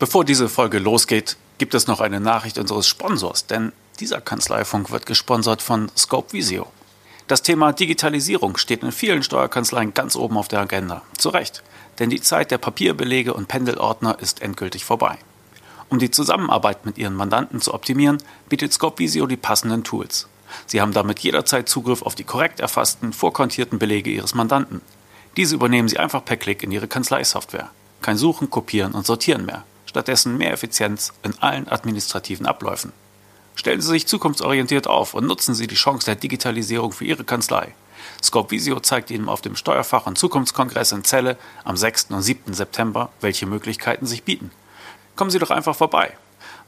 Bevor diese Folge losgeht, gibt es noch eine Nachricht unseres Sponsors, denn dieser Kanzleifunk wird gesponsert von Scope Visio. Das Thema Digitalisierung steht in vielen Steuerkanzleien ganz oben auf der Agenda. Zu Recht, denn die Zeit der Papierbelege und Pendelordner ist endgültig vorbei. Um die Zusammenarbeit mit Ihren Mandanten zu optimieren, bietet Scope Visio die passenden Tools. Sie haben damit jederzeit Zugriff auf die korrekt erfassten, vorkontierten Belege Ihres Mandanten. Diese übernehmen Sie einfach per Klick in Ihre Kanzleisoftware. Kein Suchen, Kopieren und Sortieren mehr stattdessen mehr Effizienz in allen administrativen Abläufen. Stellen Sie sich zukunftsorientiert auf und nutzen Sie die Chance der Digitalisierung für Ihre Kanzlei. Scope Visio zeigt Ihnen auf dem Steuerfach- und Zukunftskongress in Celle am 6. und 7. September, welche Möglichkeiten sich bieten. Kommen Sie doch einfach vorbei.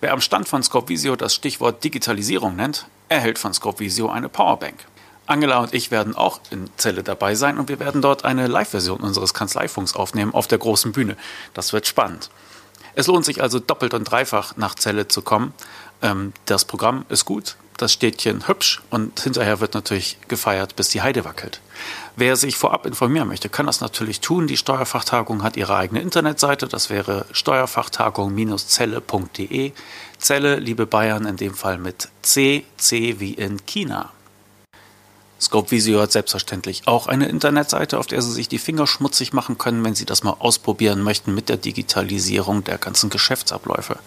Wer am Stand von Scope Visio das Stichwort Digitalisierung nennt, erhält von Scope Visio eine Powerbank. Angela und ich werden auch in Celle dabei sein und wir werden dort eine Live-Version unseres Kanzleifunks aufnehmen auf der großen Bühne. Das wird spannend. Es lohnt sich also doppelt und dreifach nach Celle zu kommen. Ähm, das Programm ist gut, das Städtchen hübsch und hinterher wird natürlich gefeiert, bis die Heide wackelt. Wer sich vorab informieren möchte, kann das natürlich tun. Die Steuerfachtagung hat ihre eigene Internetseite. Das wäre steuerfachtagung-zelle.de. Zelle, liebe Bayern, in dem Fall mit C, C wie in China. Scope Visio hat selbstverständlich auch eine Internetseite, auf der Sie sich die Finger schmutzig machen können, wenn Sie das mal ausprobieren möchten mit der Digitalisierung der ganzen Geschäftsabläufe.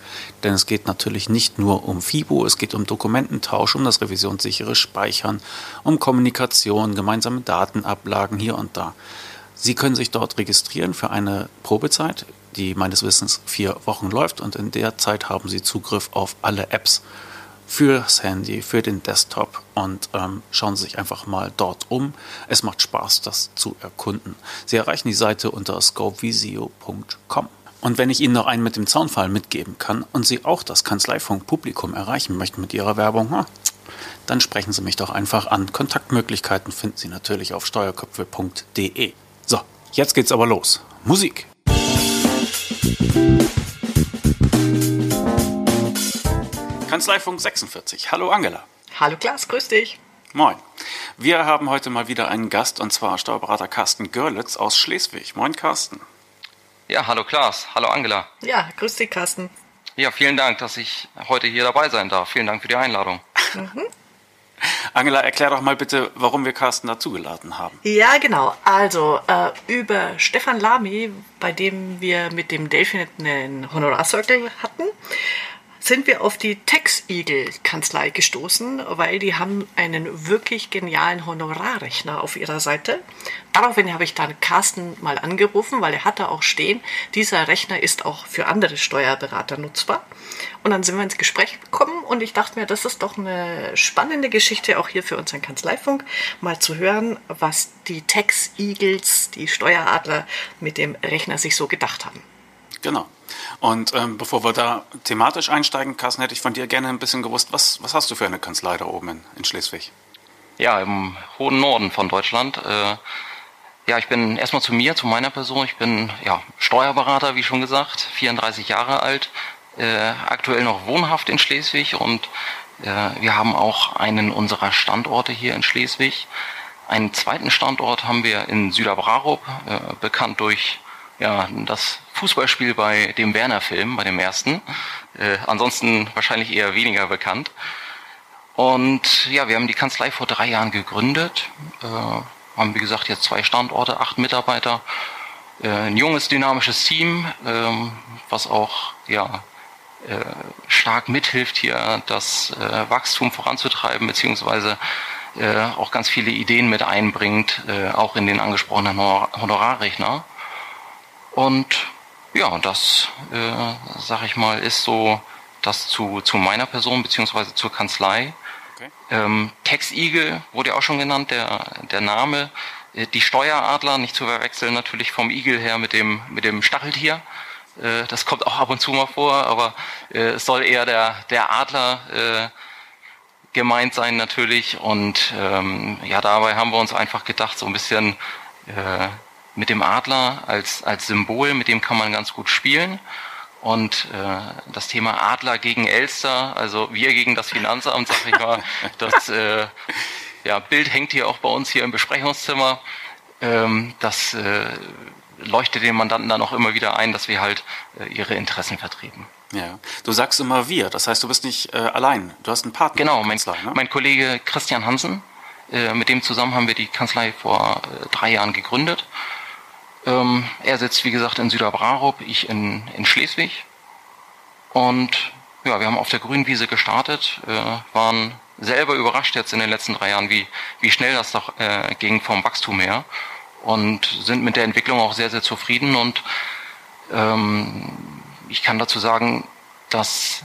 Denn es geht natürlich nicht nur um FIBO, es geht um Dokumententausch, um das revisionssichere Speichern, um Kommunikation, gemeinsame Datenablagen hier und da. Sie können sich dort registrieren für eine Probezeit, die meines Wissens vier Wochen läuft und in der Zeit haben Sie Zugriff auf alle Apps fürs Handy, für den Desktop und ähm, schauen Sie sich einfach mal dort um. Es macht Spaß, das zu erkunden. Sie erreichen die Seite unter scopevisio.com. Und wenn ich Ihnen noch einen mit dem Zaunfall mitgeben kann und Sie auch das Kanzleifunk-Publikum erreichen möchten mit Ihrer Werbung, dann sprechen Sie mich doch einfach an. Kontaktmöglichkeiten finden Sie natürlich auf steuerköpfe.de. So, jetzt geht's aber los. Musik! Kanzleifunk 46. Hallo Angela. Hallo Klaas, grüß dich. Moin. Wir haben heute mal wieder einen Gast und zwar Steuerberater Carsten Görlitz aus Schleswig. Moin Carsten. Ja, hallo Klaas. Hallo Angela. Ja, grüß dich Carsten. Ja, vielen Dank, dass ich heute hier dabei sein darf. Vielen Dank für die Einladung. Mhm. Angela, erklär doch mal bitte, warum wir Carsten dazugeladen haben. Ja, genau. Also äh, über Stefan Lamy, bei dem wir mit dem Delphinet einen Honorarcircle hatten, sind wir auf die Tex Eagle Kanzlei gestoßen, weil die haben einen wirklich genialen Honorarrechner auf ihrer Seite. Daraufhin habe ich dann Carsten mal angerufen, weil er hatte auch stehen, dieser Rechner ist auch für andere Steuerberater nutzbar. Und dann sind wir ins Gespräch gekommen und ich dachte mir, das ist doch eine spannende Geschichte auch hier für unseren Kanzleifunk, mal zu hören, was die Tex Eagles, die Steueradler mit dem Rechner sich so gedacht haben. Genau. Und ähm, bevor wir da thematisch einsteigen, Carsten, hätte ich von dir gerne ein bisschen gewusst, was, was hast du für eine Kanzlei da oben in, in Schleswig? Ja, im hohen Norden von Deutschland. Äh, ja, ich bin erstmal zu mir, zu meiner Person. Ich bin ja, Steuerberater, wie schon gesagt, 34 Jahre alt, äh, aktuell noch wohnhaft in Schleswig und äh, wir haben auch einen unserer Standorte hier in Schleswig. Einen zweiten Standort haben wir in Süderbrarup, äh, bekannt durch ja, das Fußballspiel bei dem Werner-Film, bei dem ersten. Äh, ansonsten wahrscheinlich eher weniger bekannt. Und ja, wir haben die Kanzlei vor drei Jahren gegründet. Äh, haben, wie gesagt, jetzt zwei Standorte, acht Mitarbeiter. Äh, ein junges, dynamisches Team, ähm, was auch ja, äh, stark mithilft, hier das äh, Wachstum voranzutreiben, beziehungsweise äh, auch ganz viele Ideen mit einbringt, auch in den angesprochenen Honorarrechner. Und ja, das, äh, sag ich mal, ist so das zu, zu meiner Person beziehungsweise zur Kanzlei. Okay. Ähm, Tex Eagle wurde ja auch schon genannt, der, der Name. Äh, die Steueradler, nicht zu verwechseln natürlich vom Igel her mit dem, mit dem Stacheltier. Äh, das kommt auch ab und zu mal vor, aber äh, es soll eher der, der Adler äh, gemeint sein natürlich. Und ähm, ja, dabei haben wir uns einfach gedacht, so ein bisschen äh, mit dem Adler als, als Symbol, mit dem kann man ganz gut spielen. Und äh, das Thema Adler gegen Elster, also wir gegen das Finanzamt, sag ich mal, das äh, ja, Bild hängt hier auch bei uns hier im Besprechungszimmer. Ähm, das äh, leuchtet den Mandanten dann auch immer wieder ein, dass wir halt äh, ihre Interessen vertreten. Ja, du sagst immer wir, das heißt, du bist nicht äh, allein, du hast einen Partner. Genau, mein, Kanzlei, ne? mein Kollege Christian Hansen, äh, mit dem zusammen haben wir die Kanzlei vor äh, drei Jahren gegründet. Ähm, er sitzt, wie gesagt, in Süderbrarup, ich in, in Schleswig. Und ja, wir haben auf der Grünwiese gestartet, äh, waren selber überrascht jetzt in den letzten drei Jahren, wie, wie schnell das doch äh, ging vom Wachstum her und sind mit der Entwicklung auch sehr, sehr zufrieden. Und ähm, ich kann dazu sagen, dass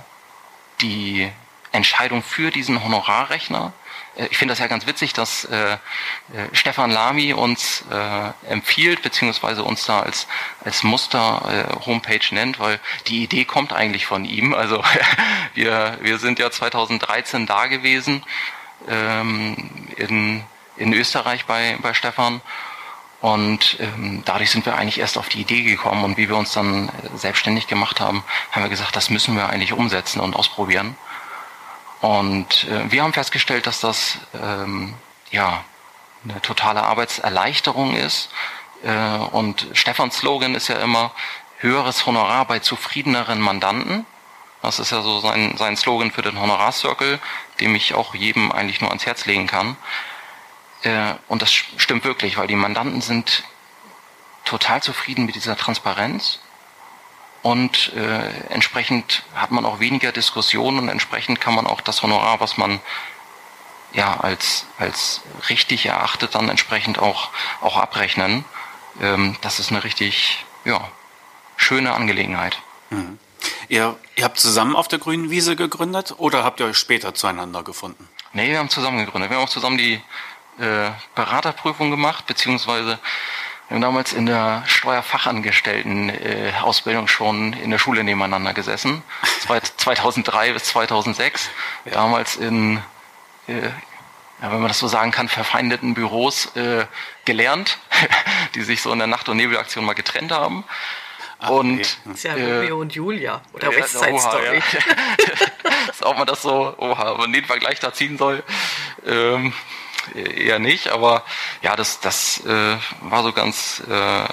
die Entscheidung für diesen Honorarrechner ich finde das ja ganz witzig, dass äh, äh, Stefan Lamy uns äh, empfiehlt, beziehungsweise uns da als, als Muster-Homepage äh, nennt, weil die Idee kommt eigentlich von ihm. Also wir, wir sind ja 2013 da gewesen ähm, in, in Österreich bei, bei Stefan. Und ähm, dadurch sind wir eigentlich erst auf die Idee gekommen und wie wir uns dann äh, selbstständig gemacht haben, haben wir gesagt, das müssen wir eigentlich umsetzen und ausprobieren. Und äh, wir haben festgestellt, dass das ähm, ja eine totale Arbeitserleichterung ist. Äh, und Stefans Slogan ist ja immer höheres Honorar bei zufriedeneren Mandanten. Das ist ja so sein, sein Slogan für den Honorarcircle, dem ich auch jedem eigentlich nur ans Herz legen kann. Äh, und das stimmt wirklich, weil die Mandanten sind total zufrieden mit dieser Transparenz und äh, entsprechend hat man auch weniger Diskussionen und entsprechend kann man auch das Honorar, was man ja als als richtig erachtet, dann entsprechend auch auch abrechnen. Ähm, das ist eine richtig ja schöne Angelegenheit. Mhm. Ihr, ihr habt zusammen auf der grünen Wiese gegründet oder habt ihr euch später zueinander gefunden? Nee, wir haben zusammen gegründet. Wir haben auch zusammen die äh, Beraterprüfung gemacht, beziehungsweise wir haben damals in der Steuerfachangestellten-Ausbildung äh, schon in der Schule nebeneinander gesessen. 2003 bis 2006. Ja. Damals in, äh, ja, wenn man das so sagen kann, verfeindeten Büros äh, gelernt, die sich so in der Nacht- und Nebelaktion mal getrennt haben. Ach, und okay. das ist ja äh, Romeo und Julia oder West Side Story. Ja. Ob man das so, oha, wenn man den Vergleich da ziehen soll. Ähm, eher nicht, aber ja, das, das äh, war so ganz, äh,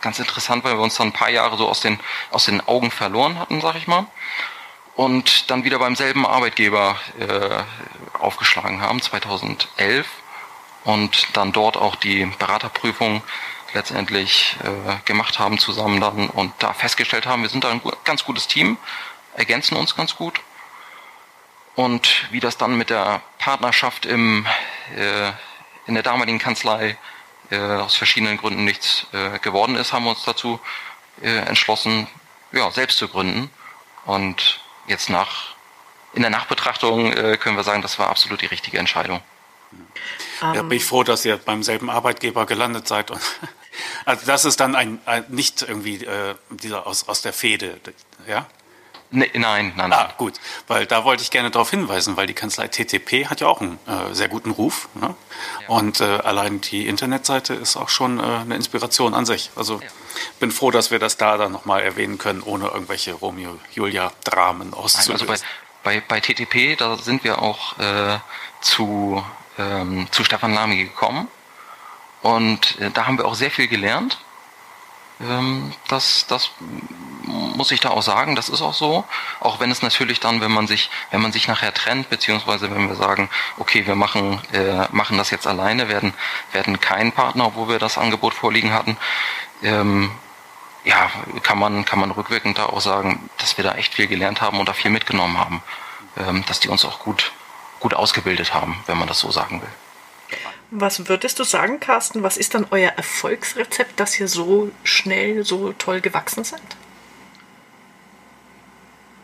ganz interessant, weil wir uns dann ein paar Jahre so aus den, aus den Augen verloren hatten, sag ich mal. Und dann wieder beim selben Arbeitgeber äh, aufgeschlagen haben, 2011. Und dann dort auch die Beraterprüfung letztendlich äh, gemacht haben zusammen dann und da festgestellt haben, wir sind da ein ganz gutes Team, ergänzen uns ganz gut. Und wie das dann mit der Partnerschaft im äh, in der damaligen Kanzlei äh, aus verschiedenen Gründen nichts äh, geworden ist, haben wir uns dazu äh, entschlossen, ja, selbst zu gründen. Und jetzt nach in der Nachbetrachtung äh, können wir sagen, das war absolut die richtige Entscheidung. Ja, bin ich froh, dass ihr beim selben Arbeitgeber gelandet seid. Und also das ist dann ein, ein nicht irgendwie äh, dieser aus, aus der Fehde, ja? Nee, nein, nein, nein. Ah, gut, weil da wollte ich gerne darauf hinweisen, weil die Kanzlei TTP hat ja auch einen äh, sehr guten Ruf. Ne? Ja. Und äh, allein die Internetseite ist auch schon äh, eine Inspiration an sich. Also ja. bin froh, dass wir das da dann nochmal erwähnen können, ohne irgendwelche Romeo-Julia-Dramen auszulösen. Also bei, bei, bei, TTP, da sind wir auch äh, zu, ähm, zu Stefan Lamy gekommen. Und äh, da haben wir auch sehr viel gelernt. Ähm, das, das muss ich da auch sagen, das ist auch so. Auch wenn es natürlich dann, wenn man sich, wenn man sich nachher trennt, beziehungsweise wenn wir sagen, okay, wir machen, äh, machen das jetzt alleine, werden, werden kein Partner, obwohl wir das Angebot vorliegen hatten, ähm, ja, kann man, kann man rückwirkend da auch sagen, dass wir da echt viel gelernt haben und da viel mitgenommen haben. Ähm, dass die uns auch gut, gut ausgebildet haben, wenn man das so sagen will. Was würdest du sagen, Carsten? Was ist dann euer Erfolgsrezept, dass ihr so schnell, so toll gewachsen seid?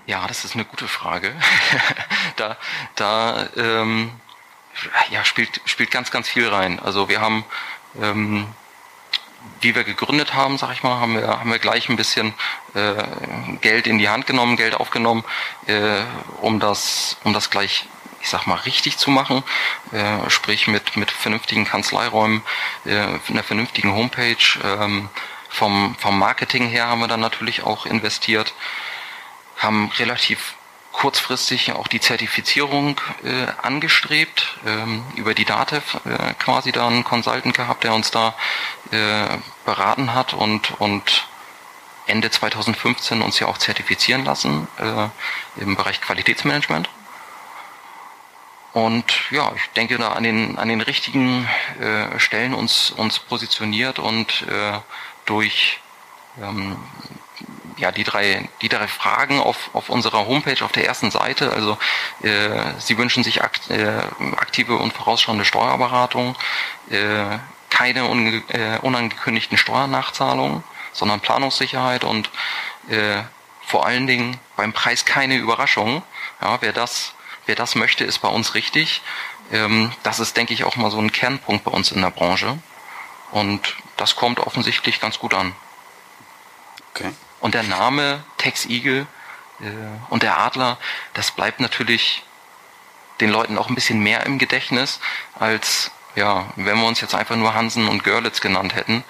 Ja, das ist eine gute Frage. da da ähm, ja, spielt, spielt ganz, ganz viel rein. Also wir haben, ähm, wie wir gegründet haben, sag ich mal, haben wir, haben wir gleich ein bisschen äh, Geld in die Hand genommen, Geld aufgenommen, äh, um das, um das gleich ich sag mal, richtig zu machen, äh, sprich mit, mit vernünftigen Kanzleiräumen, äh, einer vernünftigen Homepage. Ähm, vom, vom Marketing her haben wir dann natürlich auch investiert, haben relativ kurzfristig auch die Zertifizierung äh, angestrebt, ähm, über die DATEV äh, quasi da einen Consultant gehabt, der uns da äh, beraten hat und, und Ende 2015 uns ja auch zertifizieren lassen äh, im Bereich Qualitätsmanagement. Und ja, ich denke da an den, an den richtigen äh, Stellen uns, uns positioniert und äh, durch ähm, ja, die drei, die drei Fragen auf, auf unserer Homepage auf der ersten Seite. Also äh, Sie wünschen sich akt, äh, aktive und vorausschauende Steuerberatung, äh, keine unge, äh, unangekündigten Steuernachzahlungen, sondern Planungssicherheit und äh, vor allen Dingen beim Preis keine Überraschungen. Ja, wer das, wer das möchte, ist bei uns richtig. Ähm, das ist, denke ich, auch mal so ein Kernpunkt bei uns in der Branche. Und das kommt offensichtlich ganz gut an. Okay. Und der Name Tex Eagle äh, und der Adler, das bleibt natürlich den Leuten auch ein bisschen mehr im Gedächtnis, als ja, wenn wir uns jetzt einfach nur Hansen und Görlitz genannt hätten.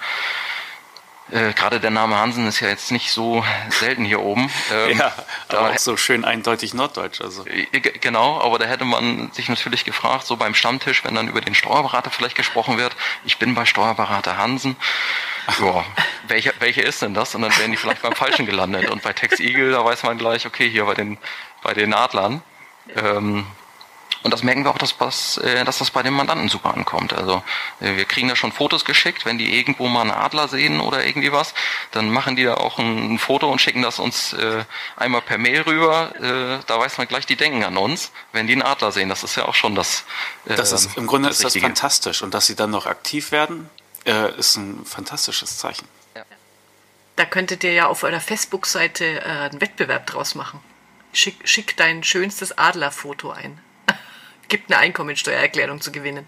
Äh, Gerade der Name Hansen ist ja jetzt nicht so selten hier oben. Ähm, ja, aber auch so schön eindeutig norddeutsch. Also. Äh, genau, aber da hätte man sich natürlich gefragt, so beim Stammtisch, wenn dann über den Steuerberater vielleicht gesprochen wird, ich bin bei Steuerberater Hansen. Ja, welche, welche ist denn das? Und dann wären die vielleicht beim Falschen gelandet. Und bei Tex Eagle, da weiß man gleich, okay, hier bei den, bei den Adlern. Ähm, und das merken wir auch, dass, dass, äh, dass das bei den Mandanten super ankommt. Also äh, wir kriegen da schon Fotos geschickt, wenn die irgendwo mal einen Adler sehen oder irgendwie was, dann machen die da auch ein, Foto und schicken das uns äh, einmal per Mail rüber. Da weiß man gleich, die denken an uns, wenn die einen Adler sehen. Das ist ja auch schon das. Das ist im Grunde das ist das fantastisch und dass sie dann noch aktiv werden, äh, ist ein fantastisches Zeichen. Ja. Da könntet ihr ja auf eurer Facebook-Seite äh, einen Wettbewerb draus machen. Schick, schick dein schönstes Adlerfoto ein gibt eine Einkommensteuererklärung zu gewinnen.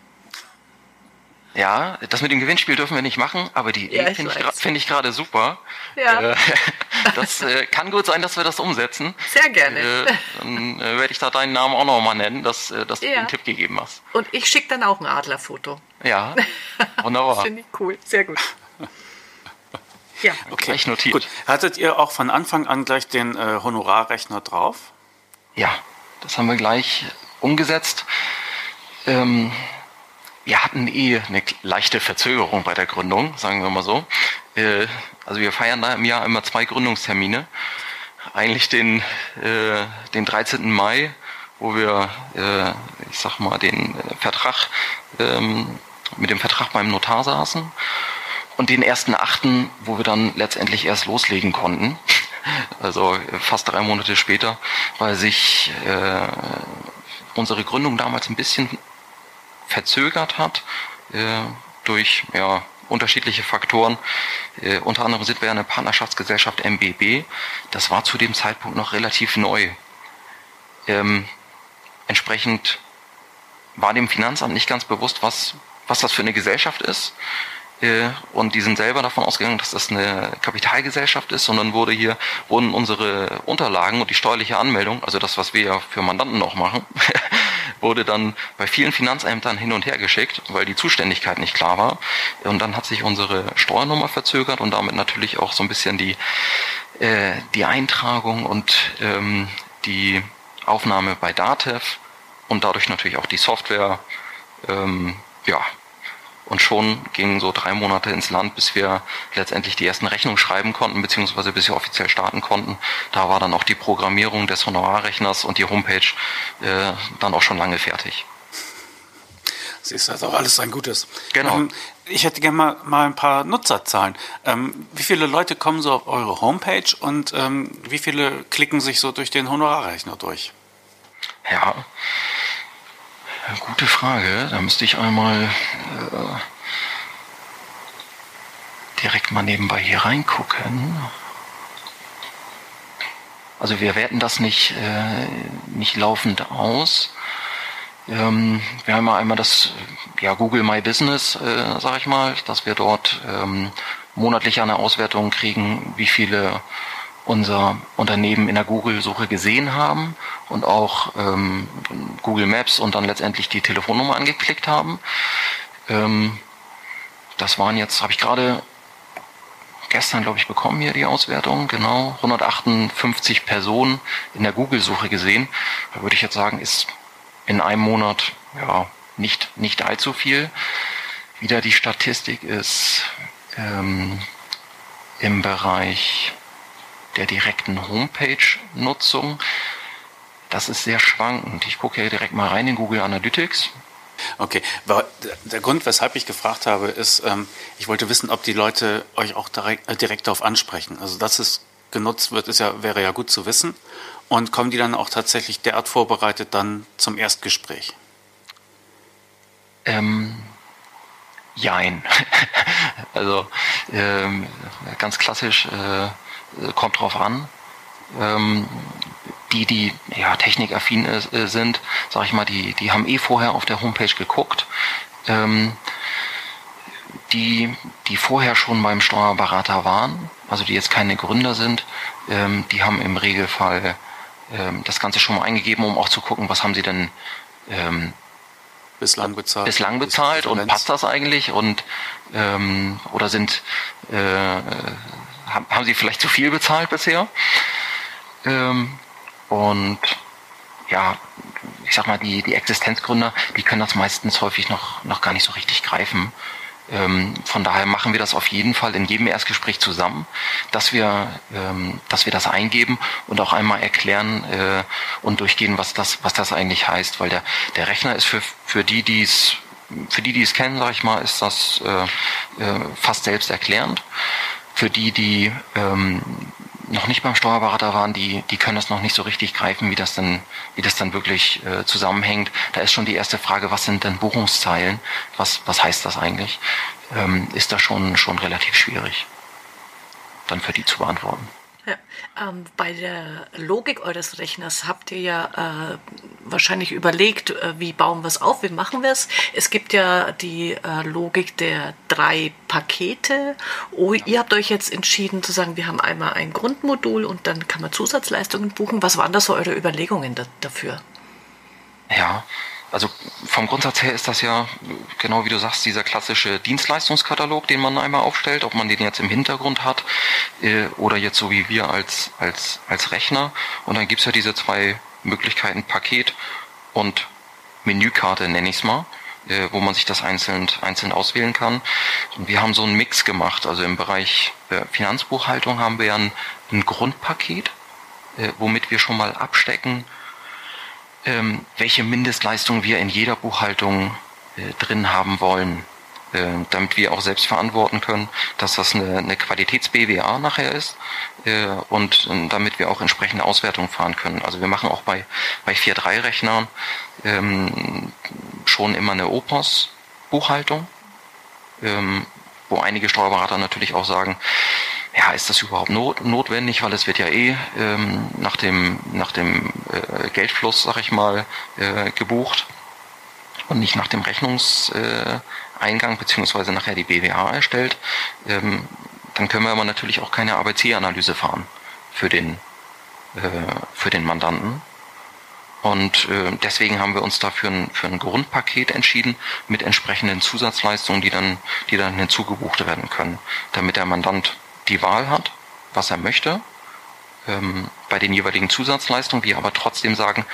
Ja, das mit dem Gewinnspiel dürfen wir nicht machen, aber die Idee ja, finde ich, find ich gerade super. Ja. Äh, das äh, kann gut sein, dass wir das umsetzen. Sehr gerne. Äh, dann äh, werde ich da deinen Namen auch nochmal nennen, dass, äh, dass ja. du einen Tipp gegeben hast. Und ich schicke dann auch ein Adlerfoto. Ja, wunderbar. das finde ich cool, sehr gut. Ja, okay. Gleich notiert. Gut. Hattet ihr auch von Anfang an gleich den äh, Honorarrechner drauf? Ja, das haben wir gleich umgesetzt. Ähm, wir hatten eh eine leichte Verzögerung bei der Gründung, sagen wir mal so. Äh, also wir feiern da im Jahr immer zwei Gründungstermine. Eigentlich den, äh, den 13. Mai, wo wir, äh, ich sag mal, den Vertrag, ähm, mit dem Vertrag beim Notar saßen. Und den 1.8., wo wir dann letztendlich erst loslegen konnten. Also fast drei Monate später, weil sich unsere Gründung damals ein bisschen verzögert hat äh, durch ja, unterschiedliche Faktoren. Äh, unter anderem sind wir eine Partnerschaftsgesellschaft MBB. Das war zu dem Zeitpunkt noch relativ neu. Ähm, entsprechend war dem Finanzamt nicht ganz bewusst, was, was das für eine Gesellschaft ist. Äh, und die sind selber davon ausgegangen, dass das eine Kapitalgesellschaft ist, sondern wurde hier, wurden unsere Unterlagen und die steuerliche Anmeldung, also das, was wir ja für Mandanten auch machen, wurde dann bei vielen Finanzämtern hin und her geschickt, weil die Zuständigkeit nicht klar war. Und dann hat sich unsere Steuernummer verzögert und damit natürlich auch so ein bisschen die, äh, die Eintragung und ähm, die Aufnahme bei DATEV und dadurch natürlich auch die Software, ähm, ja, und schon gingen so drei Monate ins Land, bis wir letztendlich die ersten Rechnungen schreiben konnten, beziehungsweise bis wir offiziell starten konnten. Da war dann auch die Programmierung des Honorarrechners und die Homepage äh, dann auch schon lange fertig. Sie ist also auch alles ein Gutes. Genau. Ähm, ich hätte gerne mal, mal ein paar Nutzerzahlen. Ähm, wie viele Leute kommen so auf eure Homepage und ähm, wie viele klicken sich so durch den Honorarrechner durch? Ja, Gute Frage. Da müsste ich einmal äh, direkt mal nebenbei hier reingucken. Also wir werten das nicht, äh, nicht laufend aus. Ähm, wir haben einmal das ja, Google My Business, äh, sage ich mal, dass wir dort ähm, monatlich eine Auswertung kriegen, wie viele unser Unternehmen in der Google-Suche gesehen haben und auch ähm, Google Maps und dann letztendlich die Telefonnummer angeklickt haben. Ähm, das waren jetzt, habe ich gerade gestern, glaube ich, bekommen hier die Auswertung, genau, 158 Personen in der Google-Suche gesehen. Da würde ich jetzt sagen, ist in einem Monat ja nicht, nicht allzu viel. Wieder die Statistik ist ähm, im Bereich der direkten Homepage-Nutzung. Das ist sehr schwankend. Ich gucke hier direkt mal rein in Google Analytics. Okay, der Grund, weshalb ich gefragt habe, ist, ähm, ich wollte wissen, ob die Leute euch auch direkt, äh, direkt darauf ansprechen. Also, dass es genutzt wird, ist ja, wäre ja gut zu wissen. Und kommen die dann auch tatsächlich derart vorbereitet dann zum Erstgespräch? Ähm, jein. also ähm, ganz klassisch äh, kommt drauf an. Ähm, die, die ja, technikaffin äh, sind, sag ich mal, die, die haben eh vorher auf der Homepage geguckt. Ähm, die, die vorher schon beim Steuerberater waren, also die jetzt keine Gründer sind, ähm, die haben im Regelfall ähm, das Ganze schon mal eingegeben, um auch zu gucken, was haben sie denn ähm, bislang bezahlt, bislang bezahlt und passt das eigentlich und ähm, oder sind äh, haben, sie vielleicht zu viel bezahlt bisher? Ähm, und ja, ich sag mal, die, die Existenzgründer, die können das meistens häufig noch, noch gar nicht so richtig greifen. Ähm, von daher machen wir das auf jeden Fall in jedem Erstgespräch zusammen, dass wir, ähm, dass wir das eingeben und auch einmal erklären äh, und durchgehen, was das, was das eigentlich heißt, weil der, der Rechner ist für, für die, die es für die, die es kennen, sage ich mal, ist das äh, äh, fast selbsterklärend. Für die, die ähm, noch nicht beim Steuerberater waren, die, die können das noch nicht so richtig greifen, wie das dann, wie das dann wirklich äh, zusammenhängt. Da ist schon die erste Frage, was sind denn Buchungszeilen? Was, was heißt das eigentlich? Ähm, ist das schon, schon relativ schwierig, dann für die zu beantworten. Ja, ähm, bei der Logik eures Rechners habt ihr ja äh, wahrscheinlich überlegt, äh, wie bauen wir es auf, wie machen wir es. Es gibt ja die äh, Logik der drei Pakete. Oh, ihr habt euch jetzt entschieden zu sagen, wir haben einmal ein Grundmodul und dann kann man Zusatzleistungen buchen. Was waren da so eure Überlegungen da, dafür? Ja, also vom Grundsatz her ist das ja, genau wie du sagst, dieser klassische Dienstleistungskatalog, den man einmal aufstellt, ob man den jetzt im Hintergrund hat äh, oder jetzt so wie wir als, als, als Rechner. Und dann gibt's ja diese zwei Möglichkeiten, Paket und Menükarte nenne ich es mal, äh, wo man sich das einzeln, einzeln auswählen kann. Und wir haben so einen Mix gemacht. Also im Bereich äh, Finanzbuchhaltung haben wir ein, ein Grundpaket, äh, womit wir schon mal abstecken, ähm, welche Mindestleistung wir in jeder Buchhaltung äh, drin haben wollen, äh, damit wir auch selbst verantworten können, dass das eine, eine Qualitäts-BWA nachher ist äh, und äh, damit wir auch entsprechende Auswertungen fahren können. Also wir machen auch bei, bei 4.3-Rechnern ähm, schon immer eine OPOS-Buchhaltung, ähm, wo einige Steuerberater natürlich auch sagen, ja, ist das überhaupt not, notwendig, weil es wird ja eh ähm, nach dem, nach dem äh, Geldfluss, sag ich mal, äh, gebucht und nicht nach dem Rechnungseingang äh, beziehungsweise nachher die BWA erstellt. Ähm, dann können wir aber natürlich auch keine ABC-Analyse fahren für den, äh, für den Mandanten. Und äh, deswegen haben wir uns dafür ein, für ein Grundpaket entschieden mit entsprechenden Zusatzleistungen, die dann, die dann hinzugebucht werden können, damit der Mandant die Wahl hat, was er möchte, ähm, bei den jeweiligen Zusatzleistungen, wir aber trotzdem sagen,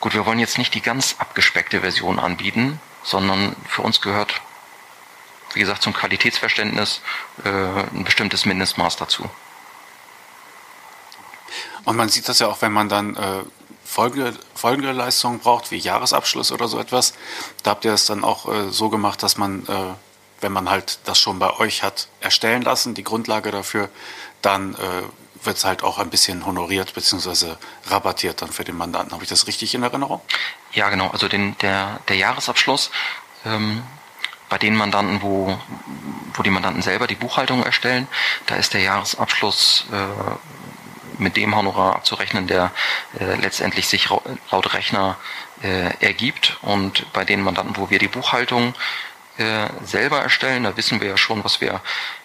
gut, wir wollen jetzt nicht die ganz abgespeckte Version anbieten, sondern für uns gehört, wie gesagt, zum Qualitätsverständnis äh, ein bestimmtes Mindestmaß dazu. Und man sieht das ja auch, wenn man dann äh, folgende, folgende Leistungen braucht, wie Jahresabschluss oder so etwas. Da habt ihr es dann auch äh, so gemacht, dass man äh, wenn man halt das schon bei euch hat erstellen lassen, die Grundlage dafür, dann äh, wird es halt auch ein bisschen honoriert bzw. rabattiert dann für den Mandanten. Habe ich das richtig in Erinnerung? Ja, genau. Also den, der, der Jahresabschluss ähm, bei den Mandanten, wo, wo die Mandanten selber die Buchhaltung erstellen, da ist der Jahresabschluss äh, mit dem Honorar abzurechnen, der äh, letztendlich sich laut Rechner äh, ergibt. Und bei den Mandanten, wo wir die Buchhaltung äh, selber erstellen. Da wissen wir ja schon, was wir,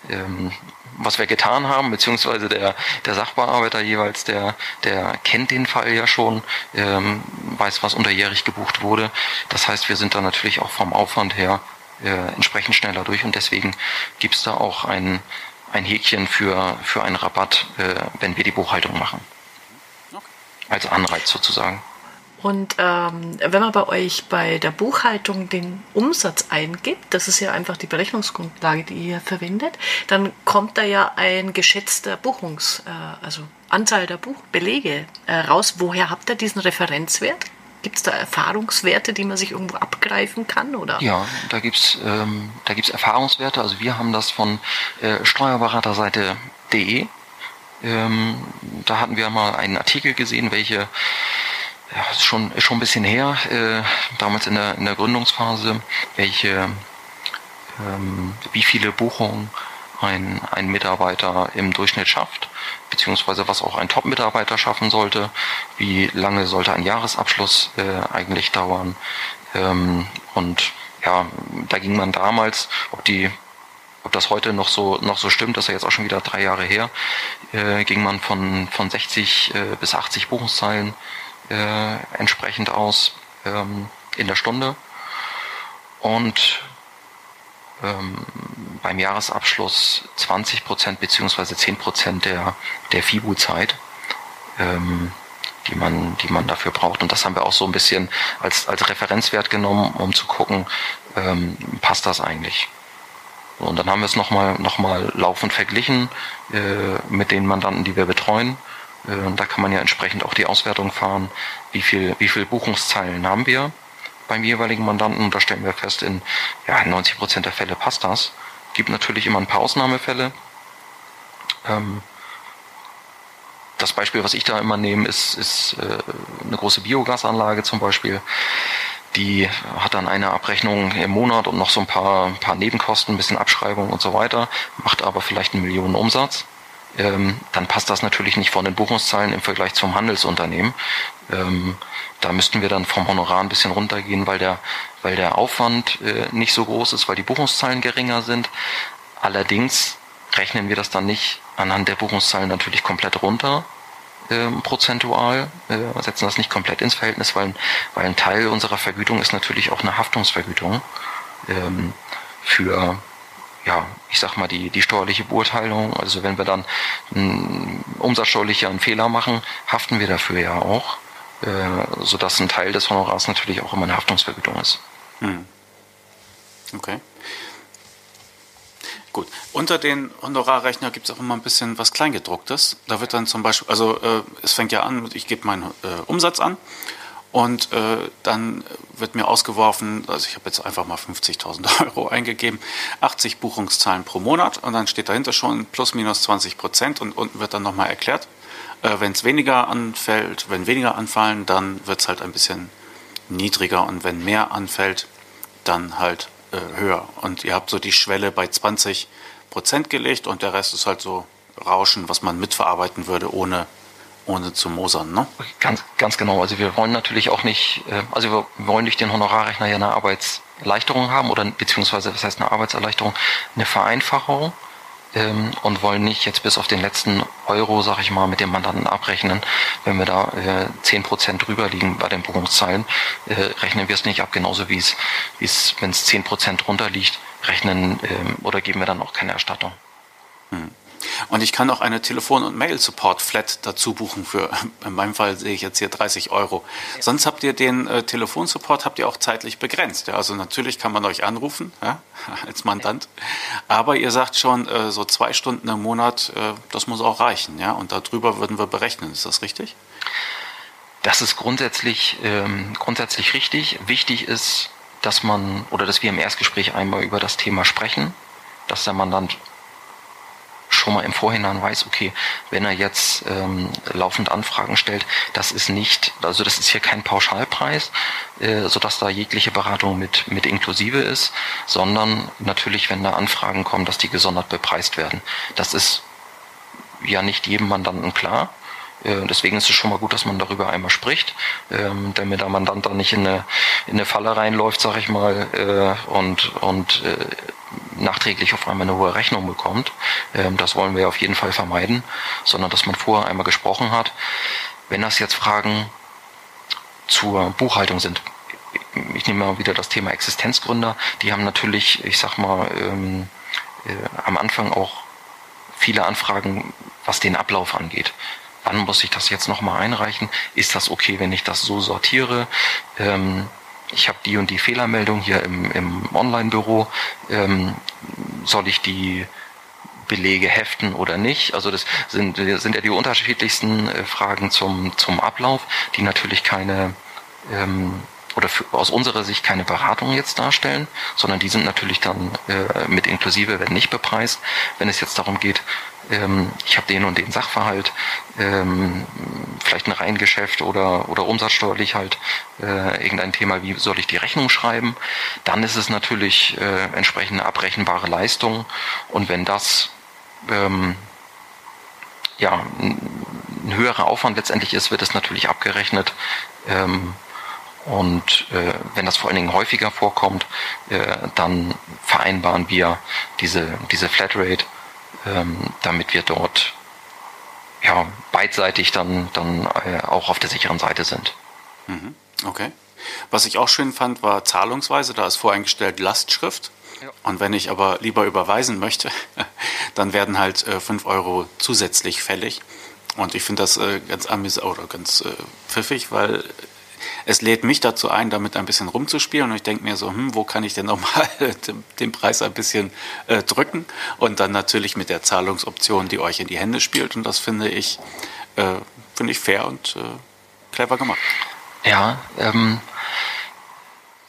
ähm, was wir getan haben, beziehungsweise der, der Sachbearbeiter jeweils, der, der kennt den Fall ja schon, ähm, weiß, was unterjährig gebucht wurde. Das heißt, wir sind da natürlich auch vom Aufwand her äh, entsprechend schneller durch und deswegen gibt's da auch ein, ein Häkchen für, für einen Rabatt, äh, wenn wir die Buchhaltung machen. Als Anreiz sozusagen. Und ähm, wenn man bei euch bei der Buchhaltung den Umsatz eingibt, das ist ja einfach die Berechnungsgrundlage, die ihr verwendet, dann kommt da ja ein geschätzter Buchungs-, äh, also Anzahl der Buchbelege äh, raus. Woher habt ihr diesen Referenzwert? Gibt es da Erfahrungswerte, die man sich irgendwo abgreifen kann? Oder? Ja, da gibt es ähm, Erfahrungswerte. Also wir haben das von äh, Steuerberaterseite.de. Ähm, da hatten wir mal einen Artikel gesehen, welche ja, ist schon, ist schon ein bisschen her, äh, damals in der, in der Gründungsphase, welche, ähm, wie viele Buchungen ein, ein Mitarbeiter im Durchschnitt schafft, beziehungsweise was auch ein Top-Mitarbeiter schaffen sollte, wie lange sollte ein Jahresabschluss äh, eigentlich dauern. Ähm, und ja, da ging man damals, ob die ob das heute noch so noch so stimmt, das ist ja jetzt auch schon wieder drei Jahre her, äh, ging man von von 60 äh, bis 80 Buchungszahlen äh, entsprechend aus ähm, in der Stunde. Und ähm, beim Jahresabschluss 20 Prozent beziehungsweise 10 Prozent der, der FIBU-Zeit, ähm, die, man, die man dafür braucht. Und das haben wir auch so ein bisschen als, als Referenzwert genommen, um zu gucken, ähm, passt das eigentlich. Und dann haben wir es nochmal noch mal laufend verglichen äh, mit den Mandanten, die wir betreuen da kann man ja entsprechend auch die Auswertung fahren, wie viel, wie viel Buchungszeilen haben wir beim jeweiligen Mandanten. Und da stellen wir fest, in ja, 90 Prozent der Fälle passt das. Gibt natürlich immer ein paar Ausnahmefälle. Ähm, das Beispiel, was ich da immer nehme, ist, ist äh, eine große Biogasanlage zum Beispiel. Die hat dann eine Abrechnung im Monat und noch so ein paar, ein paar Nebenkosten, ein bisschen Abschreibung und so weiter, macht aber vielleicht einen Millionen Umsatz ähm, dann passt das natürlich nicht von den Buchungszahlen im Vergleich zum Handelsunternehmen. Ähm, da müssten wir dann vom Honorar ein bisschen runtergehen, weil der, weil der Aufwand äh, nicht so groß ist, weil die Buchungszahlen geringer sind. Allerdings rechnen wir das dann nicht anhand der Buchungszahlen natürlich komplett runter, ähm, prozentual, äh, setzen das nicht komplett ins Verhältnis, weil, weil ein Teil unserer Vergütung ist natürlich auch eine Haftungsvergütung ähm, für ja, ich sag mal, die, die steuerliche Beurteilung. Also wenn wir dann einen umsatzsteuerlicher einen Fehler machen, haften wir dafür ja auch, äh, sodass ein Teil des Honorars natürlich auch immer eine Haftungsvergütung ist. Hm. Okay. Gut. Unter den Honorarrechner gibt es auch immer ein bisschen was Kleingedrucktes. Da wird dann zum Beispiel, also äh, es fängt ja an, ich gebe meinen äh, Umsatz an und äh, dann wird mir ausgeworfen, also ich habe jetzt einfach mal 50.000 Euro eingegeben, 80 Buchungszahlen pro Monat und dann steht dahinter schon plus minus 20 Prozent und unten wird dann nochmal erklärt, äh, wenn es weniger anfällt, wenn weniger anfallen, dann wird es halt ein bisschen niedriger und wenn mehr anfällt, dann halt äh, höher. Und ihr habt so die Schwelle bei 20 Prozent gelegt und der Rest ist halt so Rauschen, was man mitverarbeiten würde, ohne ohne zu mosern, ne? Ganz, ganz genau. Also wir wollen natürlich auch nicht, äh, also wir wollen durch den Honorarrechner ja eine Arbeitserleichterung haben oder beziehungsweise was heißt eine Arbeitserleichterung, eine Vereinfachung ähm, und wollen nicht jetzt bis auf den letzten Euro, sag ich mal, mit dem Mandanten abrechnen. Wenn wir da äh, zehn Prozent drüber liegen bei den Buchungszahlen, äh, rechnen wir es nicht ab, genauso wie es, wie es, wenn es zehn Prozent drunter liegt, rechnen ähm, oder geben wir dann auch keine Erstattung. Hm. Und ich kann auch eine Telefon- und Mail-Support-Flat dazu buchen für, in meinem Fall sehe ich jetzt hier 30 Euro. Sonst habt ihr den äh, Telefonsupport habt ihr auch zeitlich begrenzt. Ja? Also natürlich kann man euch anrufen ja? als Mandant, aber ihr sagt schon, äh, so zwei Stunden im Monat, äh, das muss auch reichen. Ja? Und darüber würden wir berechnen. Ist das richtig? Das ist grundsätzlich, ähm, grundsätzlich richtig. Wichtig ist, dass man oder dass wir im Erstgespräch einmal über das Thema sprechen, dass der Mandant schon mal im Vorhinein weiß, okay, wenn er jetzt ähm, laufend Anfragen stellt, das ist nicht, also das ist hier kein Pauschalpreis, äh, sodass da jegliche Beratung mit, mit inklusive ist, sondern natürlich, wenn da Anfragen kommen, dass die gesondert bepreist werden. Das ist ja nicht jedem Mandanten klar. Äh, deswegen ist es schon mal gut, dass man darüber einmal spricht, ähm, damit der Mandant dann nicht in eine, in eine Falle reinläuft, sag ich mal, äh, und, und äh, nachträglich auf einmal eine hohe Rechnung bekommt. Ähm, das wollen wir auf jeden Fall vermeiden, sondern dass man vorher einmal gesprochen hat. Wenn das jetzt Fragen zur Buchhaltung sind, ich nehme mal wieder das Thema Existenzgründer, die haben natürlich, ich sag mal, ähm, äh, am Anfang auch viele Anfragen, was den Ablauf angeht. Wann muss ich das jetzt nochmal einreichen? Ist das okay, wenn ich das so sortiere? Ähm, ich habe die und die Fehlermeldung hier im, im Online-Büro. Ähm, soll ich die Belege heften oder nicht? Also das sind, sind ja die unterschiedlichsten äh, Fragen zum, zum Ablauf, die natürlich keine ähm, oder für, aus unserer Sicht keine Beratung jetzt darstellen, sondern die sind natürlich dann äh, mit inklusive, werden nicht bepreist. Wenn es jetzt darum geht, ähm, ich habe den und den Sachverhalt, ähm, vielleicht ein Reihengeschäft oder, oder umsatzsteuerlich halt äh, irgendein Thema, wie soll ich die Rechnung schreiben, dann ist es natürlich äh, entsprechende abrechenbare Leistung und wenn das ähm, ja, ein höherer Aufwand letztendlich ist, wird es natürlich abgerechnet. Ähm, und äh, wenn das vor allen Dingen häufiger vorkommt, äh, dann vereinbaren wir diese, diese Flatrate, damit wir dort ja, beidseitig dann, dann äh, auch auf der sicheren Seite sind. Mhm. Okay. Was ich auch schön fand, war Zahlungsweise. Da ist voreingestellt Lastschrift. Ja. Und wenn ich aber lieber überweisen möchte, dann werden halt äh, 5 Euro zusätzlich fällig. Und ich finde das äh, ganz amüsant oder ganz äh, pfiffig, weil es lädt mich dazu ein, damit ein bisschen rumzuspielen. Und ich denke mir so, hm, wo kann ich denn nochmal den Preis ein bisschen äh, drücken? Und dann natürlich mit der Zahlungsoption, die euch in die Hände spielt. Und das finde ich, äh, finde ich fair und äh, clever gemacht. Ja, ähm,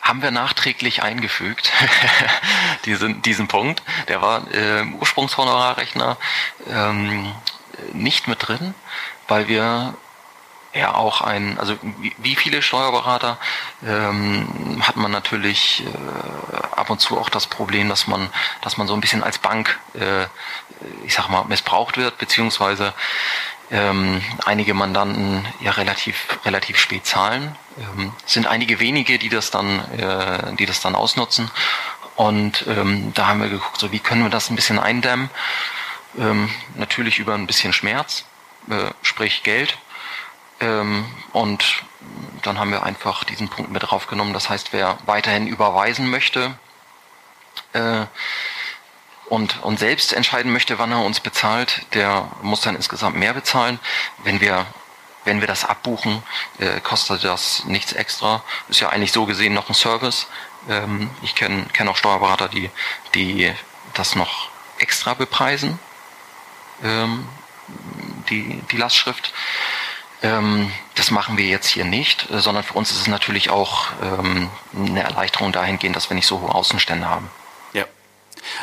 haben wir nachträglich eingefügt, diesen, diesen Punkt. Der war im Ursprungshonorarrechner ähm, nicht mit drin, weil wir ja auch ein, also wie viele Steuerberater ähm, hat man natürlich äh, ab und zu auch das Problem, dass man, dass man so ein bisschen als Bank, äh, ich sag mal, missbraucht wird, beziehungsweise ähm, einige Mandanten ja relativ relativ spät zahlen. Ähm, sind einige wenige, die das dann, äh, die das dann ausnutzen. Und ähm, da haben wir geguckt, so wie können wir das ein bisschen eindämmen. Ähm, natürlich über ein bisschen Schmerz, äh, sprich Geld. Ähm, und dann haben wir einfach diesen Punkt mit draufgenommen. Das heißt, wer weiterhin überweisen möchte äh, und, und selbst entscheiden möchte, wann er uns bezahlt, der muss dann insgesamt mehr bezahlen. Wenn wir wenn wir das abbuchen, äh, kostet das nichts extra. Ist ja eigentlich so gesehen noch ein Service. Ähm, ich kenne kenn auch Steuerberater, die, die das noch extra bepreisen, ähm, die, die Lastschrift. Ähm, das machen wir jetzt hier nicht, äh, sondern für uns ist es natürlich auch ähm, eine Erleichterung dahingehend, dass wir nicht so hohe Außenstände haben. Ja.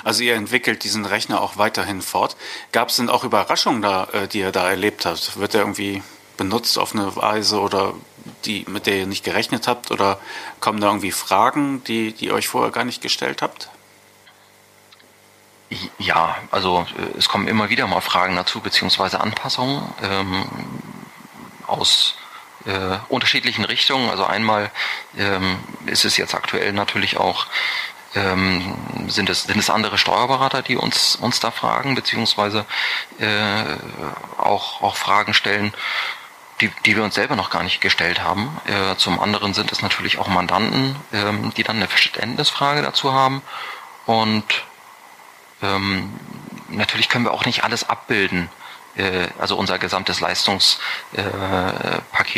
Also ihr entwickelt diesen Rechner auch weiterhin fort. Gab es denn auch Überraschungen da, äh, die ihr da erlebt habt? Wird er irgendwie benutzt auf eine Weise oder die, mit der ihr nicht gerechnet habt? Oder kommen da irgendwie Fragen, die, die ihr euch vorher gar nicht gestellt habt? Ja, also äh, es kommen immer wieder mal Fragen dazu, beziehungsweise Anpassungen. Ähm, aus äh, unterschiedlichen Richtungen. Also einmal ähm, ist es jetzt aktuell natürlich auch ähm, sind es sind es andere Steuerberater, die uns uns da fragen beziehungsweise äh, auch auch Fragen stellen, die, die wir uns selber noch gar nicht gestellt haben. Äh, zum anderen sind es natürlich auch Mandanten, ähm, die dann eine Verständnisfrage dazu haben und ähm, natürlich können wir auch nicht alles abbilden also unser gesamtes Leistungspaket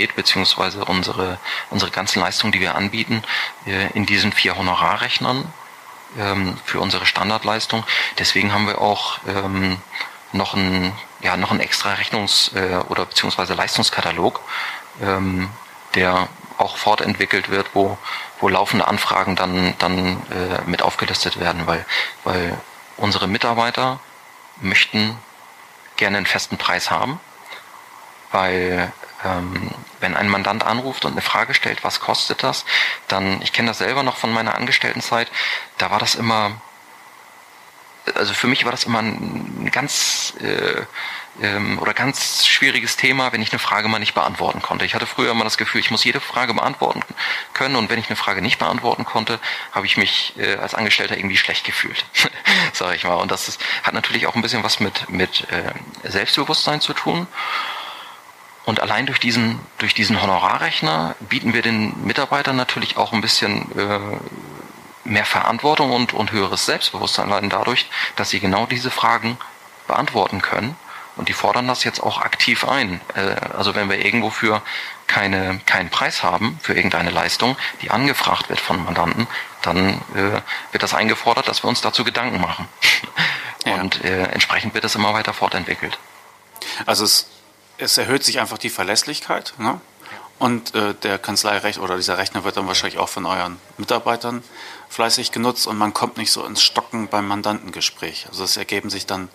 äh, beziehungsweise unsere, unsere ganzen Leistungen, die wir anbieten, äh, in diesen vier Honorarrechnern ähm, für unsere Standardleistung. Deswegen haben wir auch ähm, noch ein ja noch ein extra Rechnungs- oder beziehungsweise Leistungskatalog, ähm, der auch fortentwickelt wird, wo, wo laufende Anfragen dann, dann äh, mit aufgelistet werden, weil, weil unsere Mitarbeiter möchten gerne einen festen Preis haben, weil ähm, wenn ein Mandant anruft und eine Frage stellt, was kostet das, dann, ich kenne das selber noch von meiner Angestelltenzeit, da war das immer, also für mich war das immer ein ganz äh, ähm, oder ganz schwieriges Thema, wenn ich eine Frage mal nicht beantworten konnte. Ich hatte früher immer das Gefühl, ich muss jede Frage beantworten können und wenn ich eine Frage nicht beantworten konnte, habe ich mich äh, als Angestellter irgendwie schlecht gefühlt, sage ich mal. Und das ist, hat natürlich auch ein bisschen was mit, mit äh, Selbstbewusstsein zu tun. Und allein durch diesen, durch diesen Honorarrechner bieten wir den Mitarbeitern natürlich auch ein bisschen äh, mehr Verantwortung und, und höheres Selbstbewusstsein allein dadurch, dass sie genau diese Fragen beantworten können. Und die fordern das jetzt auch aktiv ein. Äh, also wenn wir irgendwo für keine, keinen Preis haben für irgendeine Leistung, die angefragt wird von Mandanten, dann äh, wird das eingefordert, dass wir uns dazu Gedanken machen. Ja. Und äh, entsprechend wird es immer weiter fortentwickelt. Also es, es erhöht sich einfach die Verlässlichkeit. Ne? Und äh, der Kanzleirecht oder dieser Rechner wird dann wahrscheinlich auch von euren Mitarbeitern fleißig genutzt und man kommt nicht so ins Stocken beim Mandantengespräch. Also es ergeben sich dann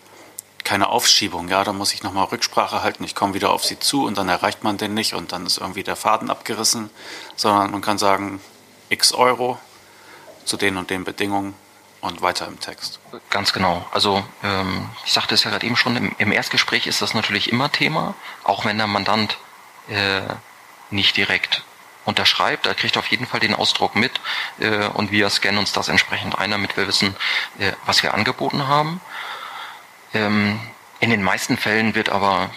keine Aufschiebung. Ja, da muss ich nochmal Rücksprache halten, ich komme wieder auf sie zu und dann erreicht man den nicht und dann ist irgendwie der Faden abgerissen, sondern man kann sagen, x Euro zu den und den Bedingungen und weiter im Text. Ganz genau. Also ähm, ich sagte es ja gerade eben schon, im, im, Erstgespräch ist das natürlich immer Thema, auch wenn der Mandant äh, nicht direkt unterschreibt. Er kriegt auf jeden Fall den Ausdruck mit äh, und wir scannen uns das entsprechend ein, damit wir wissen, äh, was wir angeboten haben. Ähm, in den meisten Fällen wird aber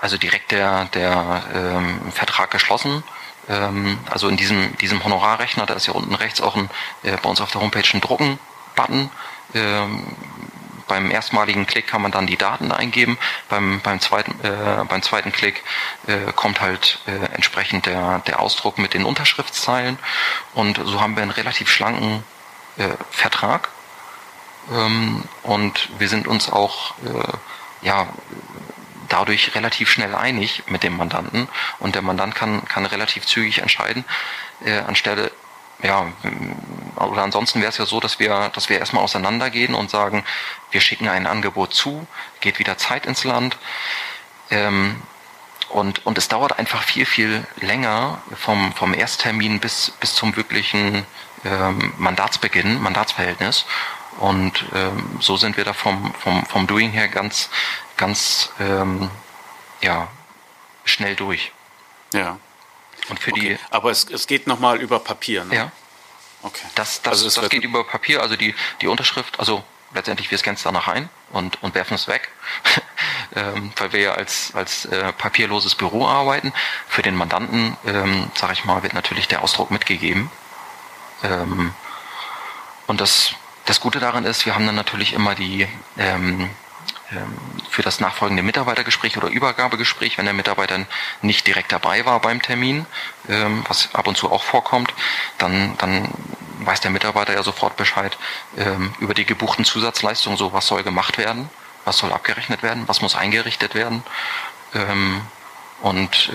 also direkt der, der ähm, Vertrag geschlossen. Ähm, also in diesem, diesem Honorarrechner, da ist ja unten rechts auch ein, äh, bei uns auf der Homepage ein Drucken-Button. Ähm, beim erstmaligen Klick kann man dann die Daten eingeben. Beim, beim, zweiten, äh, beim zweiten Klick äh, kommt halt äh, entsprechend der, der Ausdruck mit den Unterschriftszeilen. Und so haben wir einen relativ schlanken äh, Vertrag. Ähm, und wir sind uns auch äh, ja, dadurch relativ schnell einig mit dem Mandanten. Und der Mandant kann, kann relativ zügig entscheiden, äh, anstelle ja, oder ansonsten wäre es ja so, dass wir, dass wir erstmal auseinandergehen und sagen, wir schicken ein Angebot zu, geht wieder Zeit ins Land. Ähm, und, und es dauert einfach viel, viel länger vom, vom Ersttermin bis, bis zum wirklichen ähm, Mandatsbeginn, Mandatsverhältnis. Und ähm, so sind wir da vom, vom, vom Doing her ganz, ganz ähm, ja, schnell durch. Ja. Und für okay. die. Aber es, es geht nochmal über Papier, ne? Ja. Okay. Das, das, also das geht über Papier, also die, die Unterschrift, also letztendlich wir scannen es danach ein und, und werfen es weg, ähm, weil wir ja als, als äh, papierloses Büro arbeiten. Für den Mandanten, ähm, sage ich mal, wird natürlich der Ausdruck mitgegeben. Ähm, und das, das Gute daran ist, wir haben dann natürlich immer die, ähm, ähm, für das nachfolgende Mitarbeitergespräch oder Übergabegespräch, wenn der Mitarbeiter nicht direkt dabei war beim Termin, ähm, was ab und zu auch vorkommt, dann, dann weiß der Mitarbeiter ja sofort Bescheid ähm, über die gebuchten Zusatzleistungen, so was soll gemacht werden, was soll abgerechnet werden, was muss eingerichtet werden? Und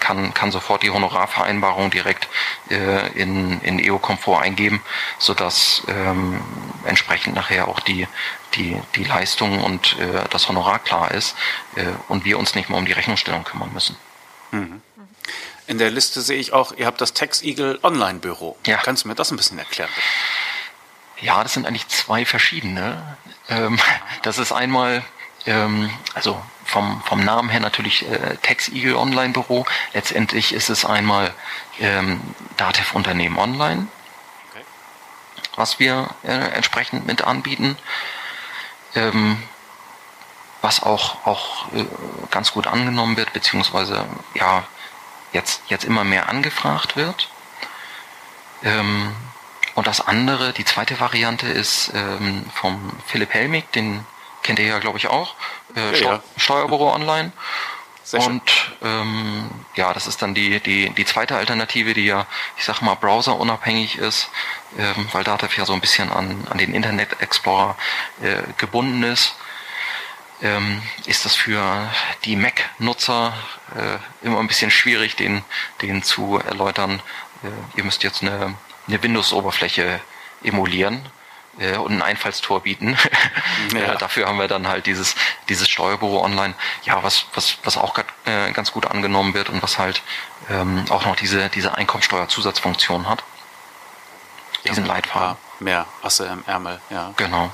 kann, kann sofort die Honorarvereinbarung direkt äh, in, in EO-Komfort eingeben, sodass ähm, entsprechend nachher auch die, die, die Leistung und äh, das Honorar klar ist äh, und wir uns nicht mehr um die Rechnungsstellung kümmern müssen. Mhm. In der Liste sehe ich auch, ihr habt das Tax Eagle Online Büro. Ja. Kannst du mir das ein bisschen erklären? Ja, das sind eigentlich zwei verschiedene. Ähm, das ist einmal, ähm, also vom, vom Namen her natürlich äh, Tax Eagle Online Büro. Letztendlich ist es einmal ähm, Datev Unternehmen Online, okay. was wir äh, entsprechend mit anbieten, ähm, was auch, auch äh, ganz gut angenommen wird, beziehungsweise ja jetzt, jetzt immer mehr angefragt wird. Ähm, und das andere, die zweite Variante ist ähm, vom Philipp Helmig, den kennt ihr ja, glaube ich, auch. Äh, ja, ja. Steuerbüro Online. Sehr und ähm, ja, das ist dann die, die, die zweite Alternative, die ja, ich sag mal, browserunabhängig ist, ähm, weil Datev ja so ein bisschen an, an den Internet Explorer äh, gebunden ist. Ähm, ist das für die Mac-Nutzer äh, immer ein bisschen schwierig, den, den zu erläutern. Äh, ihr müsst jetzt eine, eine Windows-Oberfläche emulieren äh, und ein Einfallstor bieten. Ja. äh, dafür haben wir dann halt dieses, dieses Steuerbüro online, ja, was, was, was auch grad, äh, ganz gut angenommen wird und was halt ähm, auch noch diese, diese Einkommensteuerzusatzfunktion hat. Diesen ja, Leitfaden. Mehr Asse im Ärmel, ja. Genau.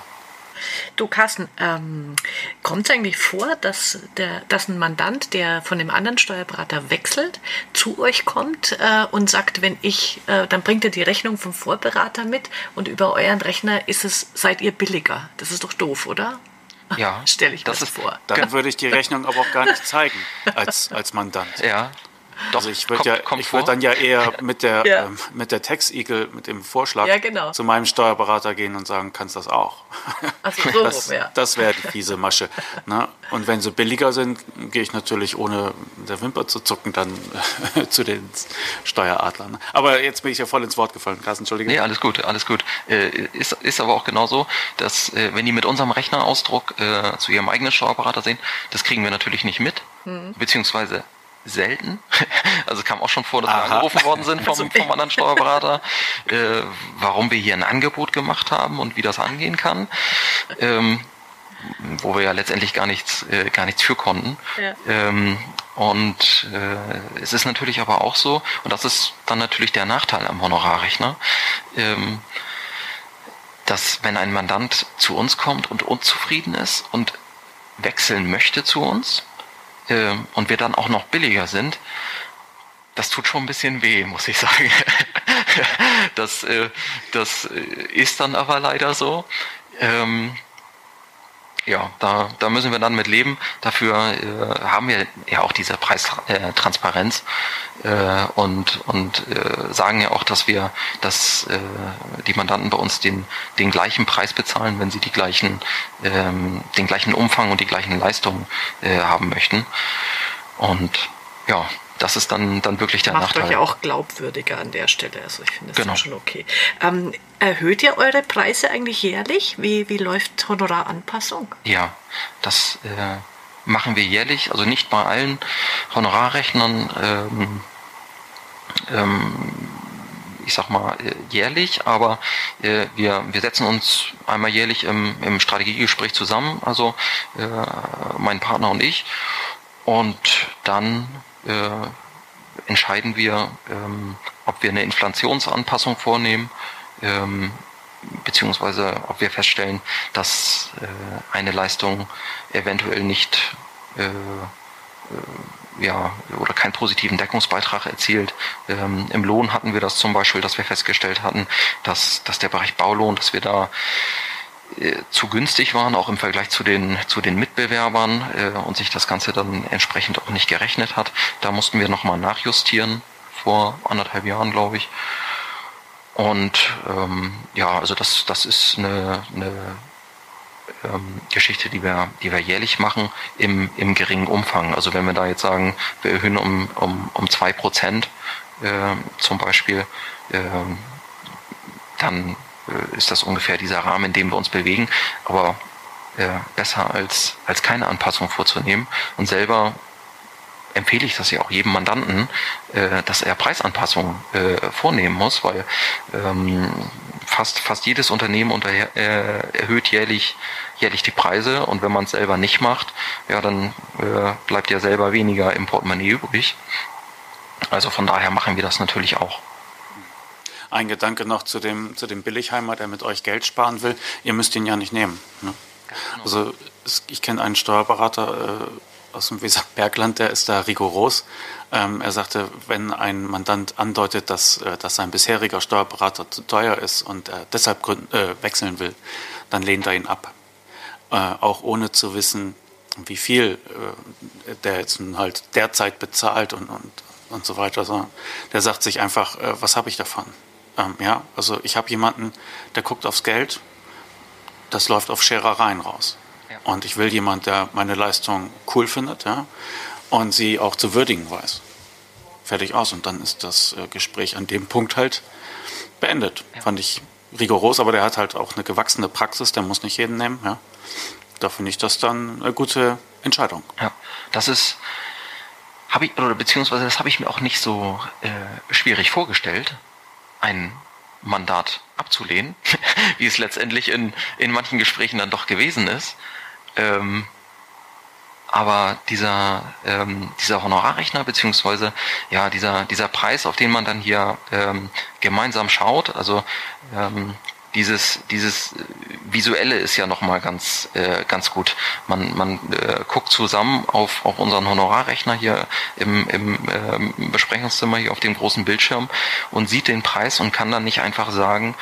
Du, Carsten, ähm, kommt es eigentlich vor, dass, der, dass ein Mandant, der von dem anderen Steuerberater wechselt, zu euch kommt äh, und sagt, wenn ich, äh, dann bringt er die Rechnung vom Vorberater mit und über euren Rechner ist es, seid ihr billiger? Das ist doch doof, oder? Ja. Stelle ich das, das vor. Dann würde ich die Rechnung aber auch gar nicht zeigen als, als Mandant. Ja. Doch, also ich würde ja, ich würde dann ja eher mit der ja. ähm, mit der Tax Eagle mit dem Vorschlag ja, genau. zu meinem Steuerberater gehen und sagen, kannst das auch. Also so, das ja. das wäre die fiese Masche. Ne? Und wenn sie billiger sind, gehe ich natürlich ohne der Wimper zu zucken dann zu den Steueradlern. Aber jetzt bin ich ja voll ins Wort gefallen, Carsten, Entschuldige. Nee, alles gut, alles gut. Äh, ist, ist aber auch genauso, dass äh, wenn die mit unserem Rechnerausdruck äh, zu ihrem eigenen Steuerberater sehen, das kriegen wir natürlich nicht mit, mhm. beziehungsweise selten. Also kam auch schon vor, dass Aha. wir angerufen worden sind vom, vom anderen Steuerberater, äh, warum wir hier ein Angebot gemacht haben und wie das angehen kann. Ähm, wo wir ja letztendlich gar nichts, äh, gar nichts für konnten. Ja. Ähm, und äh, es ist natürlich aber auch so, und das ist dann natürlich der Nachteil am Honorarrechner, ähm, dass wenn ein Mandant zu uns kommt und unzufrieden ist und wechseln möchte zu uns, äh, und wir dann auch noch billiger sind, das tut schon ein bisschen weh, muss ich sagen. das, äh, das äh, ist dann aber leider so. Ähm, ja, da, da müssen wir dann mit leben. Dafür äh, haben wir ja auch diese Preistransparenz äh, und, und äh, sagen ja auch, dass wir, dass äh, die Mandanten bei uns den, den gleichen Preis bezahlen, wenn sie die gleichen, ähm, den gleichen Umfang und die gleichen Leistungen äh, haben möchten. Und ja, das ist dann, dann wirklich der Macht Nachteil. Macht euch ja auch glaubwürdiger an der Stelle. Also ich finde das genau. schon okay. Ähm, erhöht ihr eure Preise eigentlich jährlich? Wie, wie läuft Honoraranpassung? Ja, das äh, machen wir jährlich. Also nicht bei allen Honorarrechnern. Ähm, ähm, ich sag mal, äh, jährlich, aber äh, wir, wir setzen uns einmal jährlich im, im Strategiegespräch zusammen, also äh, mein Partner und ich. Und dann äh, entscheiden wir, ähm, ob wir eine Inflationsanpassung vornehmen, ähm, beziehungsweise ob wir feststellen, dass äh, eine Leistung eventuell nicht äh, äh, ja, oder keinen positiven Deckungsbeitrag erzielt. Ähm, Im Lohn hatten wir das zum Beispiel, dass wir festgestellt hatten, dass, dass der Bereich Baulohn, dass wir da zu günstig waren, auch im Vergleich zu den, zu den Mitbewerbern äh, und sich das Ganze dann entsprechend auch nicht gerechnet hat. Da mussten wir nochmal nachjustieren, vor anderthalb Jahren, glaube ich. Und ähm, ja, also das, das ist eine, eine ähm, Geschichte, die wir, die wir jährlich machen, im, im geringen Umfang. Also wenn wir da jetzt sagen, wir erhöhen um, um, um zwei Prozent äh, zum Beispiel, äh, dann äh, ist das ungefähr dieser Rahmen, in dem wir uns bewegen. Aber äh, besser als, als keine Anpassung vorzunehmen und selber empfehle ich das ja auch jedem Mandanten, äh, dass er Preisanpassungen äh, vornehmen muss, weil ähm, fast, fast jedes Unternehmen unter, äh, erhöht jährlich, jährlich die Preise und wenn man es selber nicht macht, ja, dann äh, bleibt ja selber weniger im Portemonnaie übrig. Also von daher machen wir das natürlich auch. Ein Gedanke noch zu dem, zu dem Billigheimer, der mit euch Geld sparen will. Ihr müsst ihn ja nicht nehmen. Ne? Genau. Also ich kenne einen Steuerberater äh, aus dem Weserbergland, der ist da rigoros. Ähm, er sagte, wenn ein Mandant andeutet, dass, äh, dass sein bisheriger Steuerberater zu teuer ist und er deshalb äh, wechseln will, dann lehnt er ihn ab. Äh, auch ohne zu wissen, wie viel äh, der jetzt halt derzeit bezahlt und, und, und so weiter. Also der sagt sich einfach, äh, was habe ich davon? Ähm, ja, also ich habe jemanden, der guckt aufs Geld, das läuft auf Scherereien raus. Ja. Und ich will jemanden, der meine Leistung cool findet, ja, und sie auch zu würdigen weiß. Fertig aus. Und dann ist das äh, Gespräch an dem Punkt halt beendet. Ja. Fand ich rigoros, aber der hat halt auch eine gewachsene Praxis, der muss nicht jeden nehmen, ja. Da finde ich das dann eine gute Entscheidung. Ja, das ist, habe ich, oder beziehungsweise das habe ich mir auch nicht so äh, schwierig vorgestellt, ein Mandat abzulehnen, wie es letztendlich in, in manchen Gesprächen dann doch gewesen ist. Ähm, aber dieser, ähm, dieser Honorarrechner, beziehungsweise ja, dieser, dieser Preis, auf den man dann hier ähm, gemeinsam schaut, also ähm, dieses, dieses Visuelle ist ja nochmal ganz, äh, ganz gut. Man, man äh, guckt zusammen auf, auf unseren Honorarrechner hier im, im äh, Besprechungszimmer, hier auf dem großen Bildschirm und sieht den Preis und kann dann nicht einfach sagen,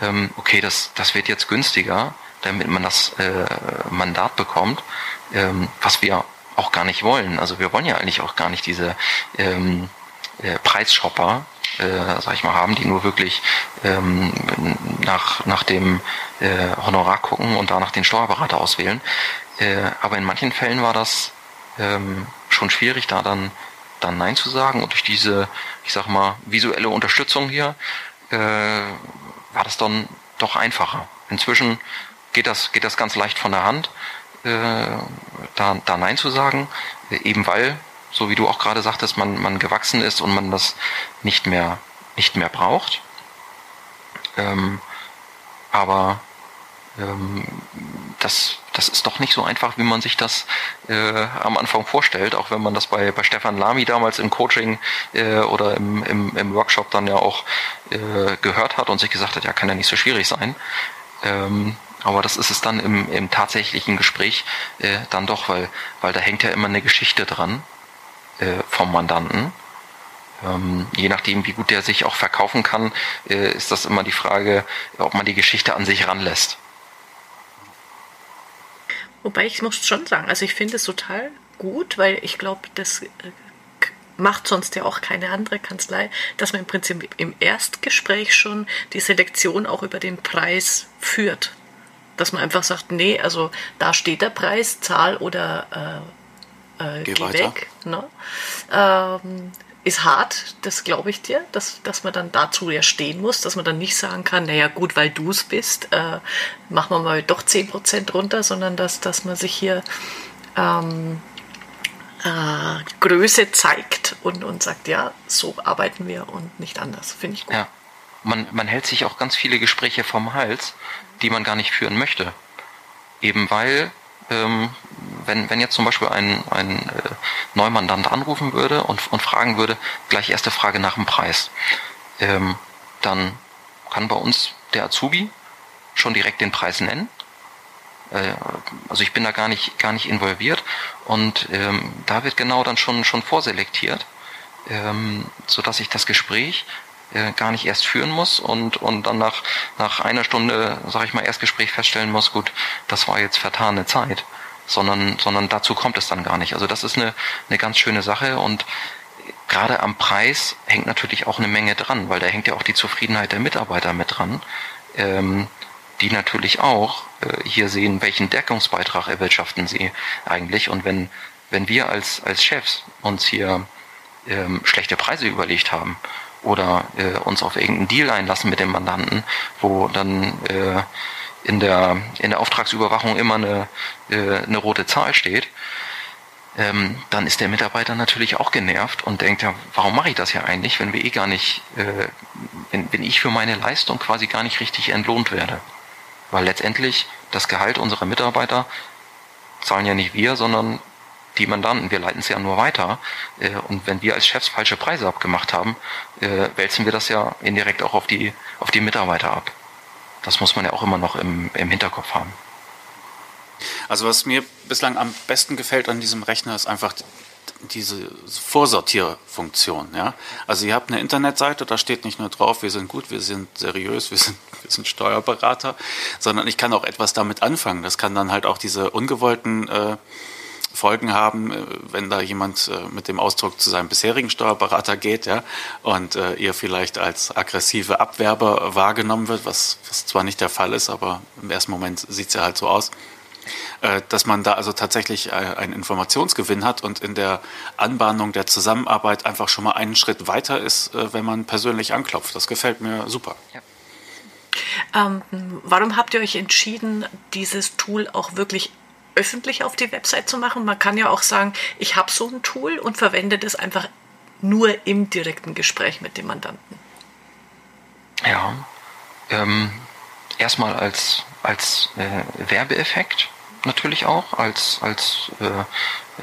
ähm, okay, das, das wird jetzt günstiger, damit man das äh, Mandat bekommt, ähm, was wir auch gar nicht wollen. Also wir wollen ja eigentlich auch gar nicht diese ähm, äh, Preisshopper, äh, sag ich mal, haben, die nur wirklich ähm, nach, nach dem äh, Honorar gucken und danach den Steuerberater auswählen. Äh, aber in manchen Fällen war das ähm, schon schwierig, da dann, dann Nein zu sagen. Und durch diese, ich sag mal, visuelle Unterstützung hier äh, war das dann doch einfacher. Inzwischen geht das, geht das ganz leicht von der Hand, äh, da, da Nein zu sagen, eben weil so wie du auch gerade sagtest, man, man gewachsen ist und man das nicht mehr, nicht mehr braucht. Ähm, aber ähm, das, das ist doch nicht so einfach, wie man sich das äh, am Anfang vorstellt, auch wenn man das bei, bei Stefan Lamy damals im Coaching äh, oder im, im, im Workshop dann ja auch äh, gehört hat und sich gesagt hat, ja, kann ja nicht so schwierig sein. Ähm, aber das ist es dann im, im tatsächlichen Gespräch äh, dann doch, weil, weil da hängt ja immer eine Geschichte dran äh, vom Mandanten. Ähm, je nachdem, wie gut der sich auch verkaufen kann, äh, ist das immer die Frage, ob man die Geschichte an sich ranlässt. Wobei ich muss schon sagen, also ich finde es total gut, weil ich glaube, das äh, macht sonst ja auch keine andere Kanzlei, dass man im Prinzip im Erstgespräch schon die Selektion auch über den Preis führt. Dass man einfach sagt, nee, also da steht der Preis, Zahl oder äh, äh, geh, geh weg. Ne? Ähm, ist hart, das glaube ich dir, dass, dass man dann dazu ja stehen muss, dass man dann nicht sagen kann, naja gut, weil du es bist, äh, machen wir mal doch 10% runter, sondern dass, dass man sich hier ähm, äh, Größe zeigt und, und sagt, ja, so arbeiten wir und nicht anders. Finde ich gut. Ja. Man, man hält sich auch ganz viele Gespräche vom Hals, die man gar nicht führen möchte. Eben weil ähm, wenn, wenn jetzt zum Beispiel ein, ein äh, Neumandant anrufen würde und, und fragen würde, gleich erste Frage nach dem Preis, ähm, dann kann bei uns der Azubi schon direkt den Preis nennen. Äh, also ich bin da gar nicht, gar nicht involviert und ähm, da wird genau dann schon, schon vorselektiert, ähm, sodass ich das Gespräch äh, gar nicht erst führen muss und, und dann nach, nach einer Stunde, sage ich mal, Erstgespräch feststellen muss, gut, das war jetzt vertane Zeit, sondern, sondern dazu kommt es dann gar nicht. Also das ist eine, eine ganz schöne Sache und gerade am Preis hängt natürlich auch eine Menge dran, weil da hängt ja auch die Zufriedenheit der Mitarbeiter mit dran, ähm, die natürlich auch äh, hier sehen, welchen Deckungsbeitrag erwirtschaften sie eigentlich und wenn, wenn wir als, als Chefs uns hier ähm, schlechte Preise überlegt haben oder äh, uns auf irgendeinen Deal einlassen mit dem Mandanten, wo dann äh, in der in der Auftragsüberwachung immer eine, äh, eine rote Zahl steht, ähm, dann ist der Mitarbeiter natürlich auch genervt und denkt ja, warum mache ich das ja eigentlich, wenn wir eh gar nicht, äh, wenn, wenn ich für meine Leistung quasi gar nicht richtig entlohnt werde. Weil letztendlich das Gehalt unserer Mitarbeiter zahlen ja nicht wir, sondern die Mandanten. Wir leiten es ja nur weiter. Äh, und wenn wir als Chefs falsche Preise abgemacht haben, äh, wälzen wir das ja indirekt auch auf die, auf die Mitarbeiter ab. Das muss man ja auch immer noch im, im Hinterkopf haben. Also was mir bislang am besten gefällt an diesem Rechner ist einfach diese Vorsortierfunktion. Ja? Also ihr habt eine Internetseite, da steht nicht nur drauf, wir sind gut, wir sind seriös, wir sind, wir sind Steuerberater, sondern ich kann auch etwas damit anfangen. Das kann dann halt auch diese ungewollten äh, Folgen haben, äh, wenn da jemand äh, mit dem Ausdruck zu seinem bisherigen Steuerberater geht, ja, und äh, ihr vielleicht als aggressive Abwerber wahrgenommen wird, was, was zwar nicht der Fall ist, aber im ersten Moment sieht es ja halt so aus dass man da also tatsächlich einen Informationsgewinn hat und in der Anbahnung der Zusammenarbeit einfach schon mal einen Schritt weiter ist, wenn man persönlich anklopft. Das gefällt mir super. Ja. Ähm, warum habt ihr euch entschieden, dieses Tool auch wirklich öffentlich auf die Website zu machen. Man kann ja auch sagen, ich habe so ein Tool und verwende das einfach nur im direkten Gespräch mit dem Mandanten. Ja, ähm, erstmal als, als äh, Werbeeffekt natürlich auch, als, als äh,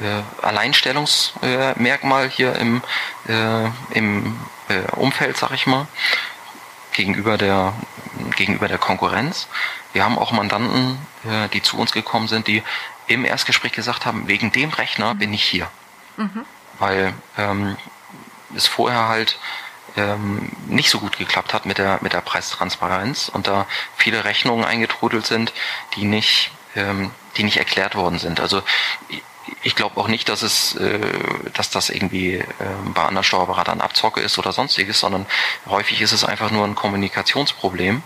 äh, Alleinstellungsmerkmal hier im, äh, im äh, Umfeld, sag ich mal, gegenüber der, gegenüber der Konkurrenz. Wir haben auch Mandanten, äh, die zu uns gekommen sind, die im Erstgespräch gesagt haben, wegen dem Rechner mhm. bin ich hier. Mhm. Weil ähm, es vorher halt ähm, nicht so gut geklappt hat mit der, mit der Preistransparenz und da viele Rechnungen eingetrudelt sind, die nicht, ähm, die nicht erklärt worden sind. Also ich glaube auch nicht, dass es, äh, dass das irgendwie äh, bei anderen Steuerberatern Abzocke ist oder sonstiges, sondern häufig ist es einfach nur ein Kommunikationsproblem,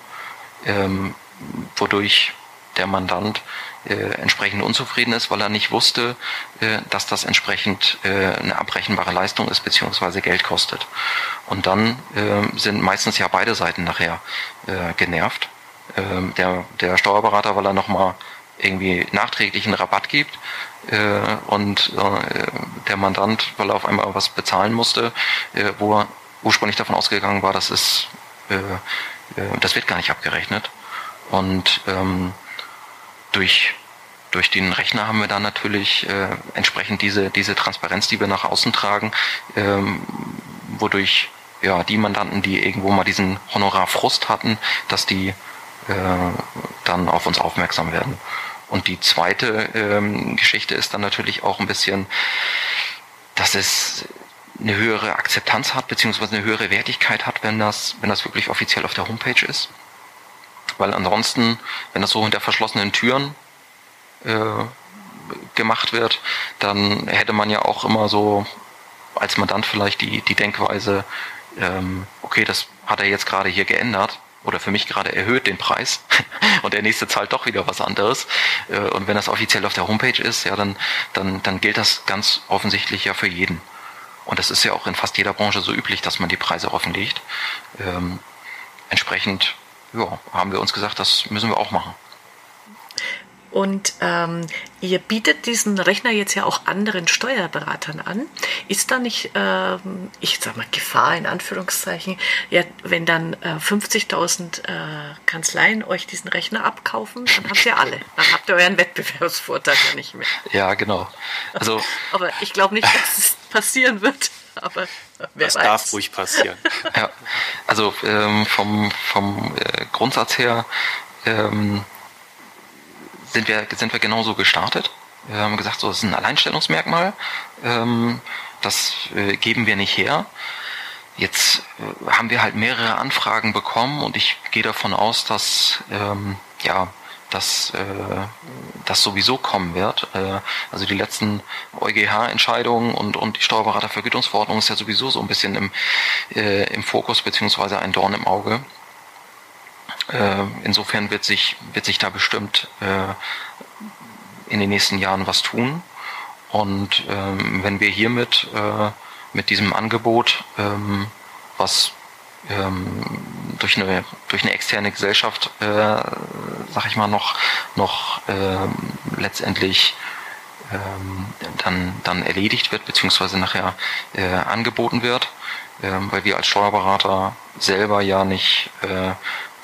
ähm, wodurch der Mandant äh, entsprechend unzufrieden ist, weil er nicht wusste, äh, dass das entsprechend äh, eine abrechenbare Leistung ist beziehungsweise Geld kostet. Und dann äh, sind meistens ja beide Seiten nachher äh, genervt. Ähm, der, der Steuerberater, weil er nochmal irgendwie nachträglich einen Rabatt gibt äh, und äh, der Mandant, weil er auf einmal was bezahlen musste, äh, wo er ursprünglich davon ausgegangen war, äh, äh, das wird gar nicht abgerechnet. Und ähm, durch, durch den Rechner haben wir dann natürlich äh, entsprechend diese, diese Transparenz, die wir nach außen tragen, ähm, wodurch ja, die Mandanten, die irgendwo mal diesen Honorarfrust hatten, dass die äh, dann auf uns aufmerksam werden. Und die zweite ähm, Geschichte ist dann natürlich auch ein bisschen, dass es eine höhere Akzeptanz hat, beziehungsweise eine höhere Wertigkeit hat, wenn das, wenn das wirklich offiziell auf der Homepage ist. Weil ansonsten, wenn das so hinter verschlossenen Türen äh, gemacht wird, dann hätte man ja auch immer so als Mandant vielleicht die, die Denkweise, ähm, okay, das hat er jetzt gerade hier geändert oder für mich gerade erhöht den Preis und der nächste zahlt doch wieder was anderes. Äh, und wenn das offiziell auf der Homepage ist, ja, dann, dann, dann gilt das ganz offensichtlich ja für jeden. Und das ist ja auch in fast jeder Branche so üblich, dass man die Preise offenlegt. Ähm, entsprechend ja, haben wir uns gesagt, das müssen wir auch machen. Und ähm, ihr bietet diesen Rechner jetzt ja auch anderen Steuerberatern an. Ist da nicht, ähm, ich sag mal, Gefahr in Anführungszeichen, ja, wenn dann äh, 50.000 äh, Kanzleien euch diesen Rechner abkaufen, dann habt ihr alle. Dann habt ihr euren Wettbewerbsvorteil ja nicht mehr. Ja, genau. Also, Aber ich glaube nicht, dass es passieren wird. Aber wer das weiß. darf ruhig passieren. Ja, also ähm, vom, vom äh, Grundsatz her ähm, sind wir, sind wir genauso gestartet. Wir haben gesagt, so, das ist ein Alleinstellungsmerkmal. Ähm, das äh, geben wir nicht her. Jetzt äh, haben wir halt mehrere Anfragen bekommen und ich gehe davon aus, dass ähm, ja, dass äh, das sowieso kommen wird. Äh, also die letzten EuGH-Entscheidungen und, und die Steuerberatervergütungsverordnung ist ja sowieso so ein bisschen im, äh, im Fokus beziehungsweise ein Dorn im Auge. Äh, insofern wird sich, wird sich da bestimmt äh, in den nächsten Jahren was tun. Und ähm, wenn wir hiermit äh, mit diesem Angebot, ähm, was ähm, durch eine durch eine externe Gesellschaft, äh, sag ich mal, noch noch letztendlich dann dann erledigt wird beziehungsweise nachher äh, angeboten wird, ähm, weil wir als Steuerberater selber ja nicht äh,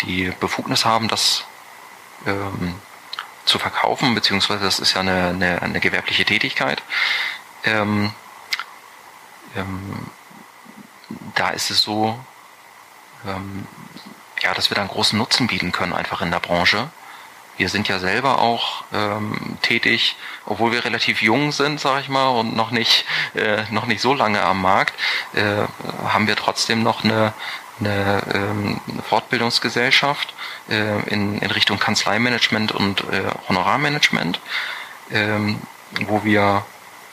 die Befugnis haben, das ähm, zu verkaufen, beziehungsweise das ist ja eine, eine, eine gewerbliche Tätigkeit. Ähm, ähm, da ist es so, ähm, ja, dass wir da einen großen Nutzen bieten können, einfach in der Branche. Wir sind ja selber auch ähm, tätig, obwohl wir relativ jung sind, sage ich mal, und noch nicht, äh, noch nicht so lange am Markt, äh, haben wir trotzdem noch eine, eine ähm, Fortbildungsgesellschaft äh, in, in Richtung Kanzleimanagement und äh, Honorarmanagement, ähm, wo wir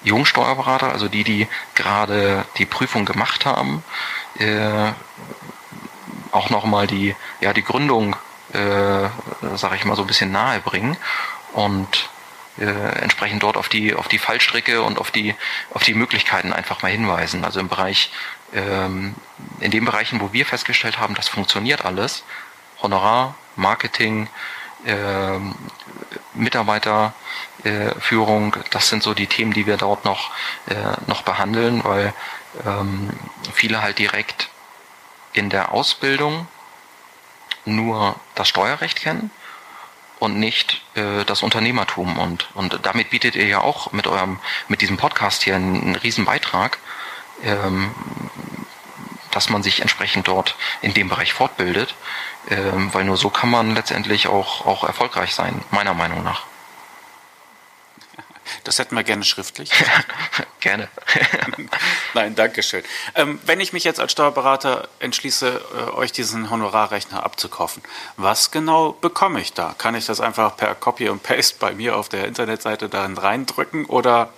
Jungsteuerberater, also die, die gerade die Prüfung gemacht haben, äh, auch nochmal die, ja, die Gründung, äh, sage ich mal, so ein bisschen nahe bringen und äh, entsprechend dort auf die, auf die Fallstricke und auf die, auf die Möglichkeiten einfach mal hinweisen. Also im Bereich ähm, in den Bereichen, wo wir festgestellt haben, das funktioniert alles, Honorar, Marketing, äh, Mitarbeiterführung, äh, das sind so die Themen, die wir dort noch, äh, noch behandeln, weil ähm, viele halt direkt in der Ausbildung nur das Steuerrecht kennen und nicht äh, das Unternehmertum. Und und damit bietet ihr ja auch mit eurem mit diesem Podcast hier einen, einen riesen Beitrag dass man sich entsprechend dort in dem Bereich fortbildet, ähm, weil nur so kann man letztendlich auch, auch erfolgreich sein, meiner Meinung nach. Das hätten wir gerne schriftlich. gerne. Nein, danke schön. Ähm, wenn ich mich jetzt als Steuerberater entschließe, äh, euch diesen Honorarrechner abzukaufen, was genau bekomme ich da? Kann ich das einfach per Copy und Paste bei mir auf der Internetseite darin reindrücken oder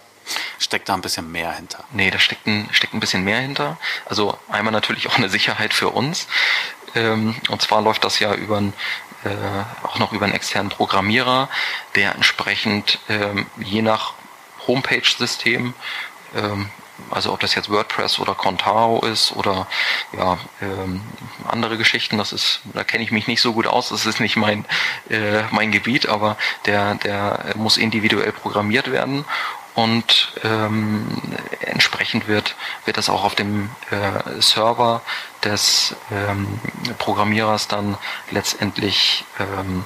Steckt da ein bisschen mehr hinter? Nee, da steckt ein, steckt ein bisschen mehr hinter. Also einmal natürlich auch eine Sicherheit für uns. Ähm, und zwar läuft das ja über ein, äh, auch noch über einen externen Programmierer, der entsprechend ähm, je nach Homepage-System ähm, also ob das jetzt WordPress oder Contao ist oder ja ähm, andere Geschichten, das ist, da kenne ich mich nicht so gut aus, das ist nicht mein äh, mein Gebiet, aber der der muss individuell programmiert werden und ähm, entsprechend wird wird das auch auf dem äh, Server des ähm, Programmierers dann letztendlich ähm,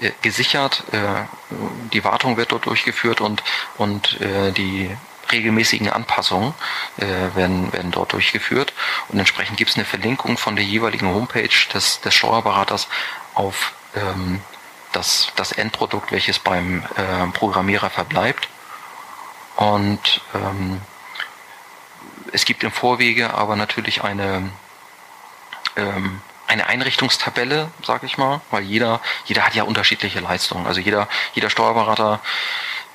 äh, gesichert. Äh, die Wartung wird dort durchgeführt und und äh, die regelmäßigen Anpassungen äh, werden, werden dort durchgeführt und entsprechend gibt es eine Verlinkung von der jeweiligen Homepage des, des Steuerberaters auf ähm, das, das Endprodukt, welches beim äh, Programmierer verbleibt. Und ähm, es gibt im Vorwege aber natürlich eine, ähm, eine Einrichtungstabelle, sage ich mal, weil jeder, jeder hat ja unterschiedliche Leistungen. Also jeder, jeder Steuerberater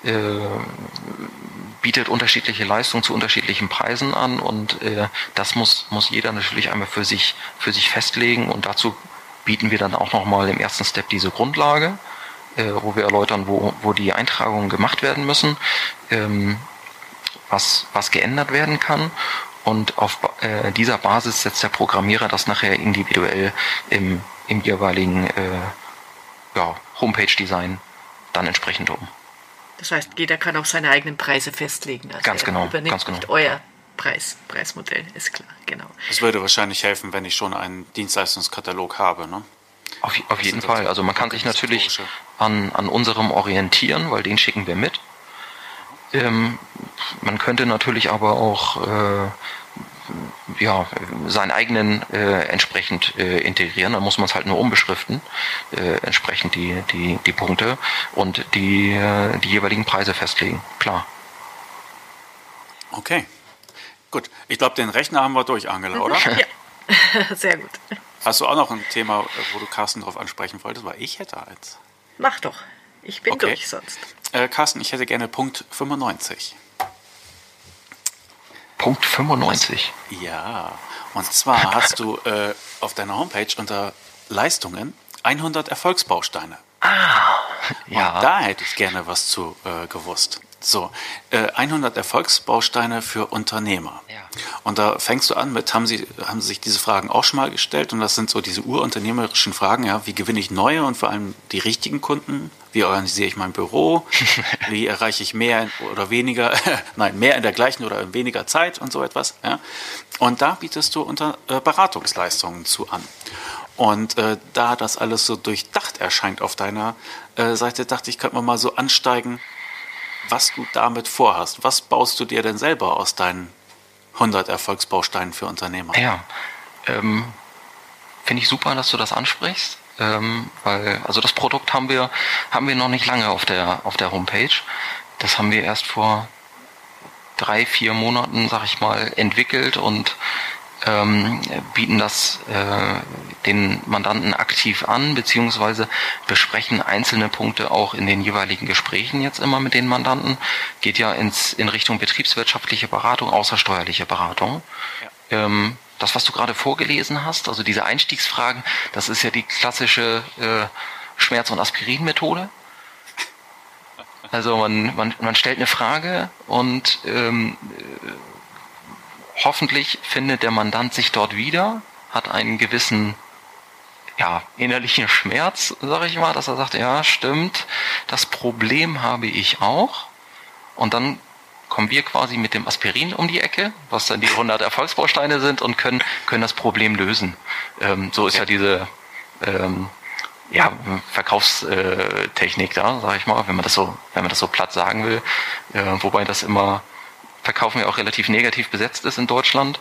äh, bietet unterschiedliche Leistungen zu unterschiedlichen Preisen an und äh, das muss, muss jeder natürlich einmal für sich, für sich festlegen und dazu bieten wir dann auch nochmal im ersten Step diese Grundlage, wo wir erläutern, wo, wo die Eintragungen gemacht werden müssen, ähm, was, was geändert werden kann und auf äh, dieser Basis setzt der Programmierer das nachher individuell im, im jeweiligen äh, ja, Homepage-Design dann entsprechend um. Das heißt, jeder kann auch seine eigenen Preise festlegen. Also ganz genau. Übernimmt ganz genau. nicht euer Preis, Preismodell, ist klar, genau. Es würde wahrscheinlich helfen, wenn ich schon einen Dienstleistungskatalog habe, ne? Auf, auf jeden Fall. Also man kann sich natürlich an, an unserem orientieren, weil den schicken wir mit. Ähm, man könnte natürlich aber auch äh, ja, seinen eigenen äh, entsprechend äh, integrieren. Dann muss man es halt nur umbeschriften, äh, entsprechend die, die, die Punkte und die, äh, die jeweiligen Preise festlegen. Klar. Okay. Gut. Ich glaube, den Rechner haben wir durch, Angela, oder? ja. Sehr gut. Hast du auch noch ein Thema, wo du Carsten drauf ansprechen wolltest? Weil ich hätte eins. Mach doch. Ich bin okay. durch sonst. Äh, Carsten, ich hätte gerne Punkt 95. Punkt 95. Ja, und zwar hast du äh, auf deiner Homepage unter Leistungen 100 Erfolgsbausteine. Ah, ja. Und da hätte ich gerne was zu äh, gewusst. So, äh, 100 Erfolgsbausteine für Unternehmer. Ja. Und da fängst du an mit, haben Sie, haben Sie sich diese Fragen auch schon mal gestellt? Und das sind so diese urunternehmerischen Fragen, ja, wie gewinne ich neue und vor allem die richtigen Kunden? Wie organisiere ich mein Büro? wie erreiche ich mehr oder weniger, nein, mehr in der gleichen oder in weniger Zeit und so etwas, ja? Und da bietest du unter äh, Beratungsleistungen zu an. Und äh, da das alles so durchdacht erscheint auf deiner äh, Seite, dachte ich, könnte man mal so ansteigen, was du damit vorhast. Was baust du dir denn selber aus deinen 100 Erfolgsbausteinen für Unternehmer? Ja, ähm, finde ich super, dass du das ansprichst, ähm, weil also das Produkt haben wir haben wir noch nicht lange auf der auf der Homepage. Das haben wir erst vor drei vier Monaten, sag ich mal, entwickelt und ähm, bieten das äh, den Mandanten aktiv an, beziehungsweise besprechen einzelne Punkte auch in den jeweiligen Gesprächen jetzt immer mit den Mandanten. Geht ja ins, in Richtung betriebswirtschaftliche Beratung, außersteuerliche Beratung. Ja. Ähm, das, was du gerade vorgelesen hast, also diese Einstiegsfragen, das ist ja die klassische äh, Schmerz- und Aspirin-Methode. Also man, man, man stellt eine Frage und ähm, hoffentlich findet der Mandant sich dort wieder, hat einen gewissen ja, innerlichen Schmerz, sage ich mal, dass er sagt, ja, stimmt, das Problem habe ich auch. Und dann kommen wir quasi mit dem Aspirin um die Ecke, was dann die 100 Erfolgsbausteine sind und können, können das Problem lösen. Ähm, so ist ja diese ähm, ja, Verkaufstechnik da, sage ich mal, wenn man das so, wenn man das so platt sagen will, äh, wobei das immer Verkaufen ja auch relativ negativ besetzt ist in Deutschland.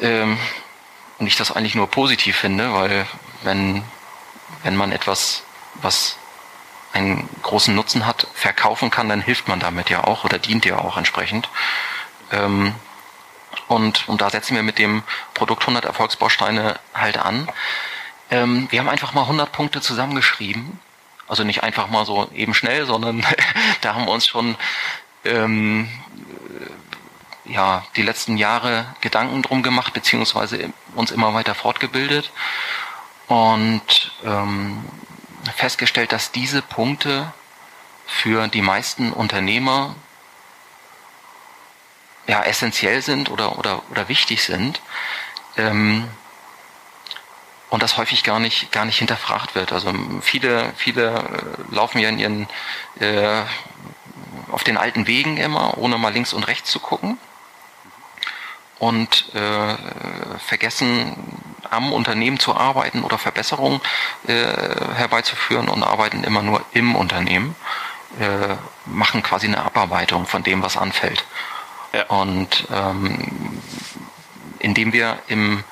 Ähm, und ich das eigentlich nur positiv finde, weil wenn, wenn man etwas, was einen großen Nutzen hat, verkaufen kann, dann hilft man damit ja auch oder dient ja auch entsprechend. Ähm, und, und da setzen wir mit dem Produkt 100 Erfolgsbausteine halt an. Ähm, wir haben einfach mal 100 Punkte zusammengeschrieben. Also nicht einfach mal so eben schnell, sondern da haben wir uns schon ähm, ja, die letzten Jahre Gedanken drum gemacht, beziehungsweise uns immer weiter fortgebildet und ähm, festgestellt, dass diese Punkte für die meisten Unternehmer ja, essentiell sind oder, oder, oder wichtig sind ähm, und das häufig gar nicht, gar nicht hinterfragt wird. Also viele, viele äh, laufen ja in ihren, äh, auf den alten Wegen immer, ohne mal links und rechts zu gucken und äh, vergessen am Unternehmen zu arbeiten oder Verbesserungen äh, herbeizuführen und arbeiten immer nur im Unternehmen, äh, machen quasi eine Abarbeitung von dem, was anfällt. Ja. Und ähm, indem wir im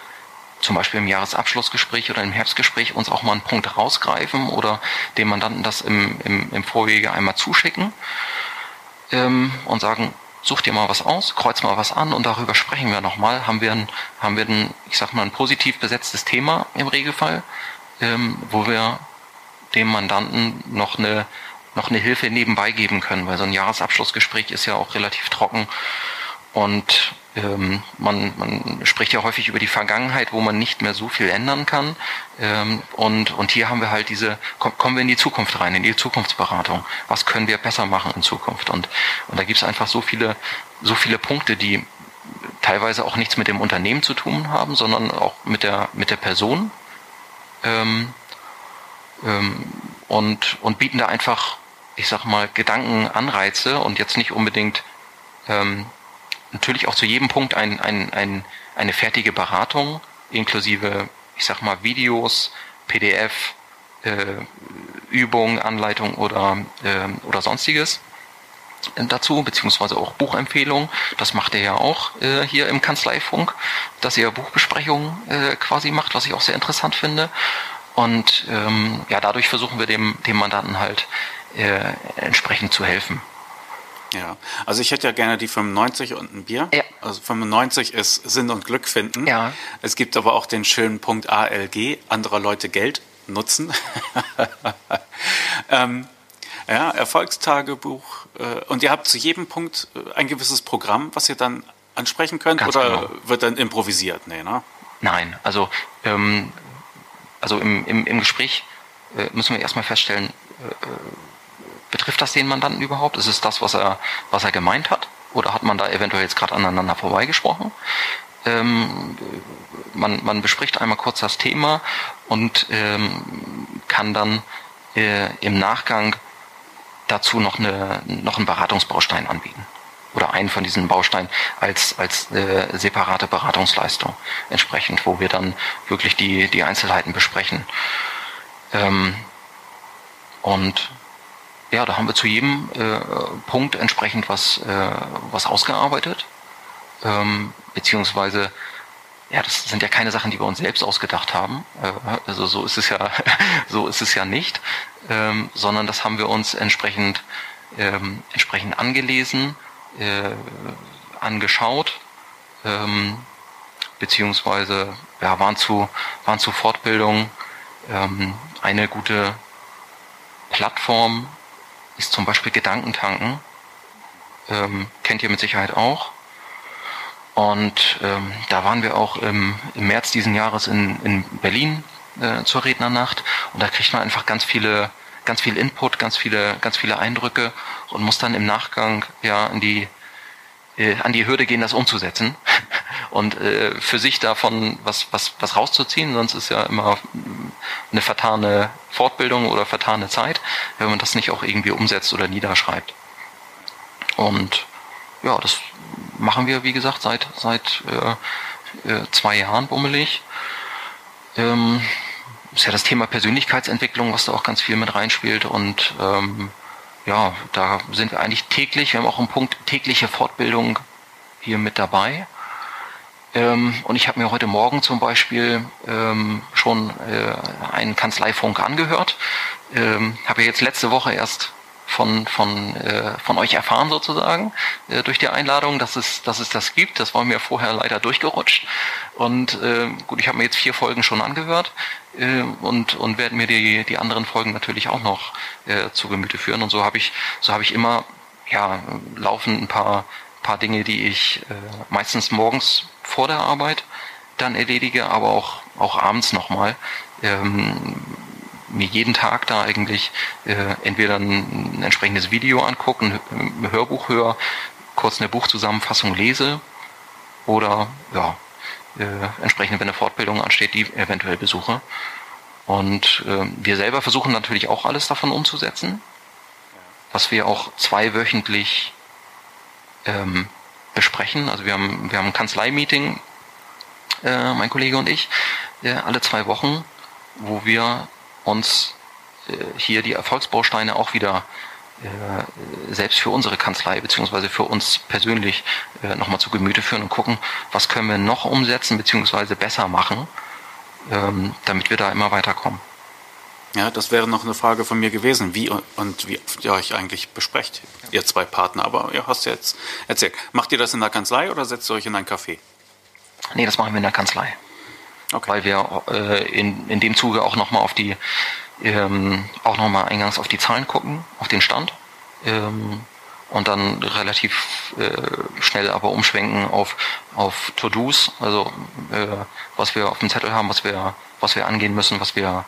zum Beispiel im Jahresabschlussgespräch oder im Herbstgespräch uns auch mal einen Punkt rausgreifen oder dem Mandanten das im, im, im Vorwege einmal zuschicken ähm, und sagen, such dir mal was aus, kreuz mal was an und darüber sprechen wir nochmal. Haben wir ein, haben wir ein, ich sag mal, ein positiv besetztes Thema im Regelfall, ähm, wo wir dem Mandanten noch eine, noch eine Hilfe nebenbei geben können, weil so ein Jahresabschlussgespräch ist ja auch relativ trocken und ähm, man, man spricht ja häufig über die Vergangenheit, wo man nicht mehr so viel ändern kann. Ähm, und, und hier haben wir halt diese, komm, kommen wir in die Zukunft rein, in die Zukunftsberatung. Was können wir besser machen in Zukunft? Und, und da gibt es einfach so viele, so viele Punkte, die teilweise auch nichts mit dem Unternehmen zu tun haben, sondern auch mit der, mit der Person. Ähm, ähm, und, und bieten da einfach, ich sag mal, Gedankenanreize und jetzt nicht unbedingt ähm, natürlich auch zu jedem Punkt ein, ein, ein, eine fertige Beratung, inklusive, ich sag mal, Videos, PDF, äh, Übungen, Anleitung oder, äh, oder sonstiges dazu, beziehungsweise auch Buchempfehlungen. Das macht er ja auch äh, hier im Kanzleifunk, dass er Buchbesprechungen äh, quasi macht, was ich auch sehr interessant finde. Und ähm, ja, dadurch versuchen wir dem, dem Mandanten halt äh, entsprechend zu helfen. Ja, also ich hätte ja gerne die 95 und ein Bier. Ja. Also 95 ist Sinn und Glück finden. Ja. Es gibt aber auch den schönen Punkt ALG, anderer Leute Geld nutzen. ähm, ja, Erfolgstagebuch. Äh, und ihr habt zu jedem Punkt äh, ein gewisses Programm, was ihr dann ansprechen könnt Ganz oder genau. wird dann improvisiert? Nee, ne? Nein, also, ähm, also im, im, im Gespräch äh, müssen wir erstmal feststellen, äh, Betrifft das den Mandanten überhaupt? Ist es das, was er, was er gemeint hat? Oder hat man da eventuell jetzt gerade aneinander vorbeigesprochen? Ähm, man, man bespricht einmal kurz das Thema und ähm, kann dann äh, im Nachgang dazu noch, eine, noch einen Beratungsbaustein anbieten. Oder einen von diesen Bausteinen als, als äh, separate Beratungsleistung entsprechend, wo wir dann wirklich die, die Einzelheiten besprechen. Ähm, und ja, da haben wir zu jedem äh, Punkt entsprechend was, äh, was ausgearbeitet. Ähm, beziehungsweise, ja, das sind ja keine Sachen, die wir uns selbst ausgedacht haben. Äh, also so ist es ja, so ist es ja nicht, ähm, sondern das haben wir uns entsprechend, ähm, entsprechend angelesen, äh, angeschaut, ähm, beziehungsweise ja, waren zu, waren zu Fortbildung ähm, eine gute Plattform ist zum Beispiel Gedankentanken. Ähm, kennt ihr mit Sicherheit auch. Und ähm, da waren wir auch im, im März diesen Jahres in, in Berlin äh, zur Rednernacht und da kriegt man einfach ganz viele, ganz viel Input, ganz viele, ganz viele Eindrücke und muss dann im Nachgang ja in die äh, an die Hürde gehen, das umzusetzen und äh, für sich davon was, was, was rauszuziehen, sonst ist ja immer eine vertane Fortbildung oder vertane Zeit, wenn man das nicht auch irgendwie umsetzt oder niederschreibt. Und ja, das machen wir, wie gesagt, seit, seit äh, äh, zwei Jahren bummelig. Ähm, ist ja das Thema Persönlichkeitsentwicklung, was da auch ganz viel mit reinspielt und ähm, ja, da sind wir eigentlich täglich, wir haben auch einen Punkt tägliche Fortbildung hier mit dabei. Ähm, und ich habe mir heute Morgen zum Beispiel ähm, schon äh, einen Kanzleifunk angehört. Ähm, habe ja jetzt letzte Woche erst von, von, äh, von euch erfahren sozusagen äh, durch die Einladung, dass es, dass es das gibt. Das war mir vorher leider durchgerutscht. Und äh, gut, ich habe mir jetzt vier Folgen schon angehört äh, und, und werde mir die, die anderen Folgen natürlich auch noch äh, zu Gemüte führen. Und so habe ich, so habe ich immer ja, laufen ein paar, paar Dinge, die ich äh, meistens morgens vor der Arbeit dann erledige, aber auch, auch abends nochmal. Ähm, mir jeden Tag da eigentlich äh, entweder ein, ein, entsprechendes Video angucken, ein Hörbuch höre, kurz eine Buchzusammenfassung lese oder ja, äh, entsprechend, wenn eine Fortbildung ansteht, die eventuell besuche. Und äh, wir selber versuchen natürlich auch alles davon umzusetzen, was wir auch zweiwöchentlich ähm, besprechen. Also wir haben, wir haben ein Kanzlei-Meeting, äh, mein Kollege und ich, äh, alle zwei Wochen, wo wir uns äh, hier die Erfolgsbausteine auch wieder äh, selbst für unsere Kanzlei beziehungsweise für uns persönlich äh, nochmal zu Gemüte führen und gucken, was können wir noch umsetzen beziehungsweise besser machen, ähm, damit wir da immer weiterkommen. Ja, das wäre noch eine Frage von mir gewesen, wie und wie oft ihr euch eigentlich besprecht, ihr zwei Partner. Aber ihr hast jetzt erzählt. Macht ihr das in der Kanzlei oder setzt ihr euch in ein Café? Nee, das machen wir in der Kanzlei. Okay. Weil wir äh, in, in dem Zuge auch nochmal auf die, ähm, auch nochmal eingangs auf die Zahlen gucken, auf den Stand. Ähm, und dann relativ äh, schnell aber umschwenken auf, auf To-Dos, also äh, was wir auf dem Zettel haben, was wir, was wir angehen müssen, was wir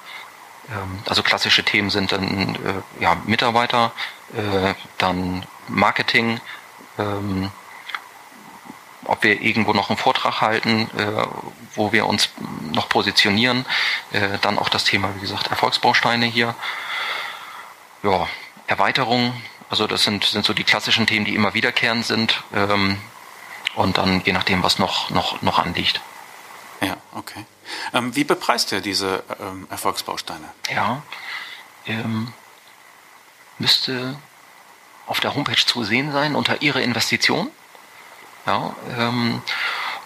also klassische Themen sind dann äh, ja, Mitarbeiter, äh, dann Marketing, ähm, ob wir irgendwo noch einen Vortrag halten, äh, wo wir uns noch positionieren. Dann auch das Thema, wie gesagt, Erfolgsbausteine hier. Ja, Erweiterung, also das sind, sind so die klassischen Themen, die immer wiederkehrend sind. Ähm, und dann je nachdem, was noch, noch, noch anliegt. Ja, okay. Ähm, wie bepreist ihr diese ähm, Erfolgsbausteine? Ja, ähm, müsste auf der Homepage zu sehen sein unter Ihre Investition. Ja, ähm,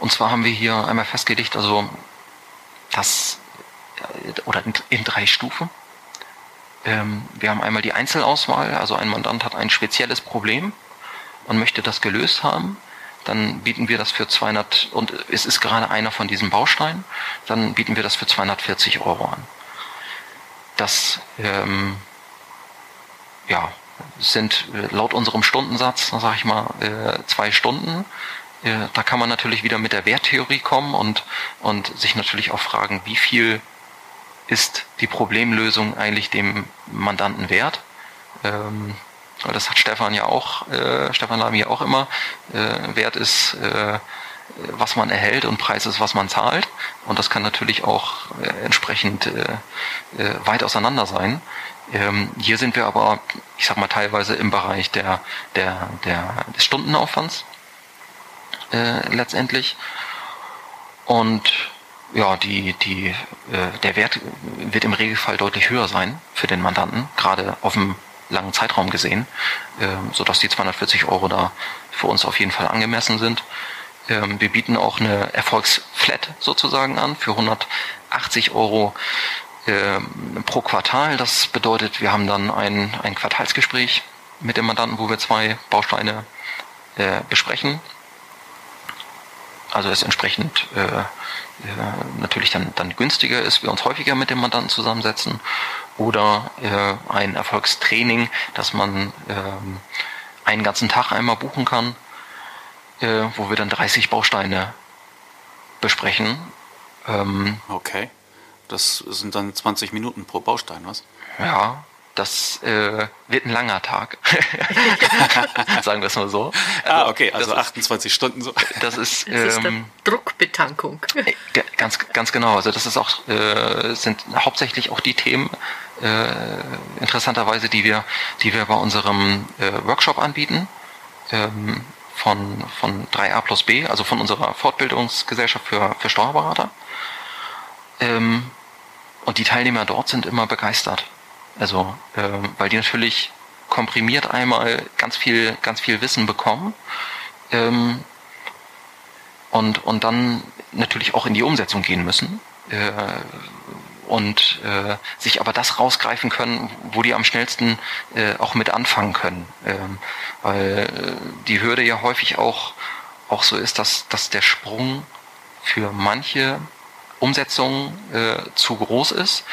und zwar haben wir hier einmal festgelegt, also das äh, oder in, in drei Stufen. Ähm, wir haben einmal die Einzelauswahl, also ein Mandant hat ein spezielles Problem und möchte das gelöst haben. Dann bieten wir das für 200 und es ist gerade einer von diesen Bausteinen. Dann bieten wir das für 240 Euro an. Das ähm, ja, sind äh, laut unserem Stundensatz, sage ich mal, äh, zwei Stunden. Äh, da kann man natürlich wieder mit der Werttheorie kommen und, und sich natürlich auch fragen, wie viel ist die Problemlösung eigentlich dem Mandanten wert? Ähm, das hat Stefan ja auch, äh, Stefan Lamy auch immer. Äh, Wert ist, äh, was man erhält und Preis ist, was man zahlt. Und das kann natürlich auch äh, entsprechend äh, äh, weit auseinander sein. Ähm, hier sind wir aber, ich sag mal, teilweise im Bereich der, der, der, des Stundenaufwands äh, letztendlich. Und ja, die, die, äh, der Wert wird im Regelfall deutlich höher sein für den Mandanten, gerade auf dem langen Zeitraum gesehen, äh, sodass die 240 Euro da für uns auf jeden Fall angemessen sind. Ähm, wir bieten auch eine Erfolgsflat sozusagen an für 180 Euro äh, pro Quartal. Das bedeutet, wir haben dann ein, ein Quartalsgespräch mit dem Mandanten, wo wir zwei Bausteine äh, besprechen. Also es entsprechend äh, äh, natürlich dann, dann günstiger ist, wir uns häufiger mit dem Mandanten zusammensetzen oder äh, ein Erfolgstraining, dass man äh, einen ganzen Tag einmal buchen kann, äh, wo wir dann 30 Bausteine besprechen. Ähm, okay. Das sind dann 20 Minuten pro Baustein, was? Ja, das äh, wird ein langer Tag. Sagen wir es mal so. Ah, also, ah, okay, also 28 ist, Stunden so. Das ist, das ist ähm, Druckbetankung. Äh, ganz, ganz genau. Also das ist auch, äh, sind hauptsächlich auch die Themen, äh, interessanterweise, die wir, die wir bei unserem äh, Workshop anbieten. Ähm, von, von 3a plus B, also von unserer Fortbildungsgesellschaft für, für Steuerberater. Ähm, und die Teilnehmer dort sind immer begeistert. Also, ähm, weil die natürlich komprimiert einmal ganz viel, ganz viel Wissen bekommen ähm, und, und dann natürlich auch in die Umsetzung gehen müssen. Äh, und äh, sich aber das rausgreifen können, wo die am schnellsten äh, auch mit anfangen können. Ähm, weil äh, die Hürde ja häufig auch, auch so ist, dass, dass der Sprung für manche Umsetzung äh, zu groß ist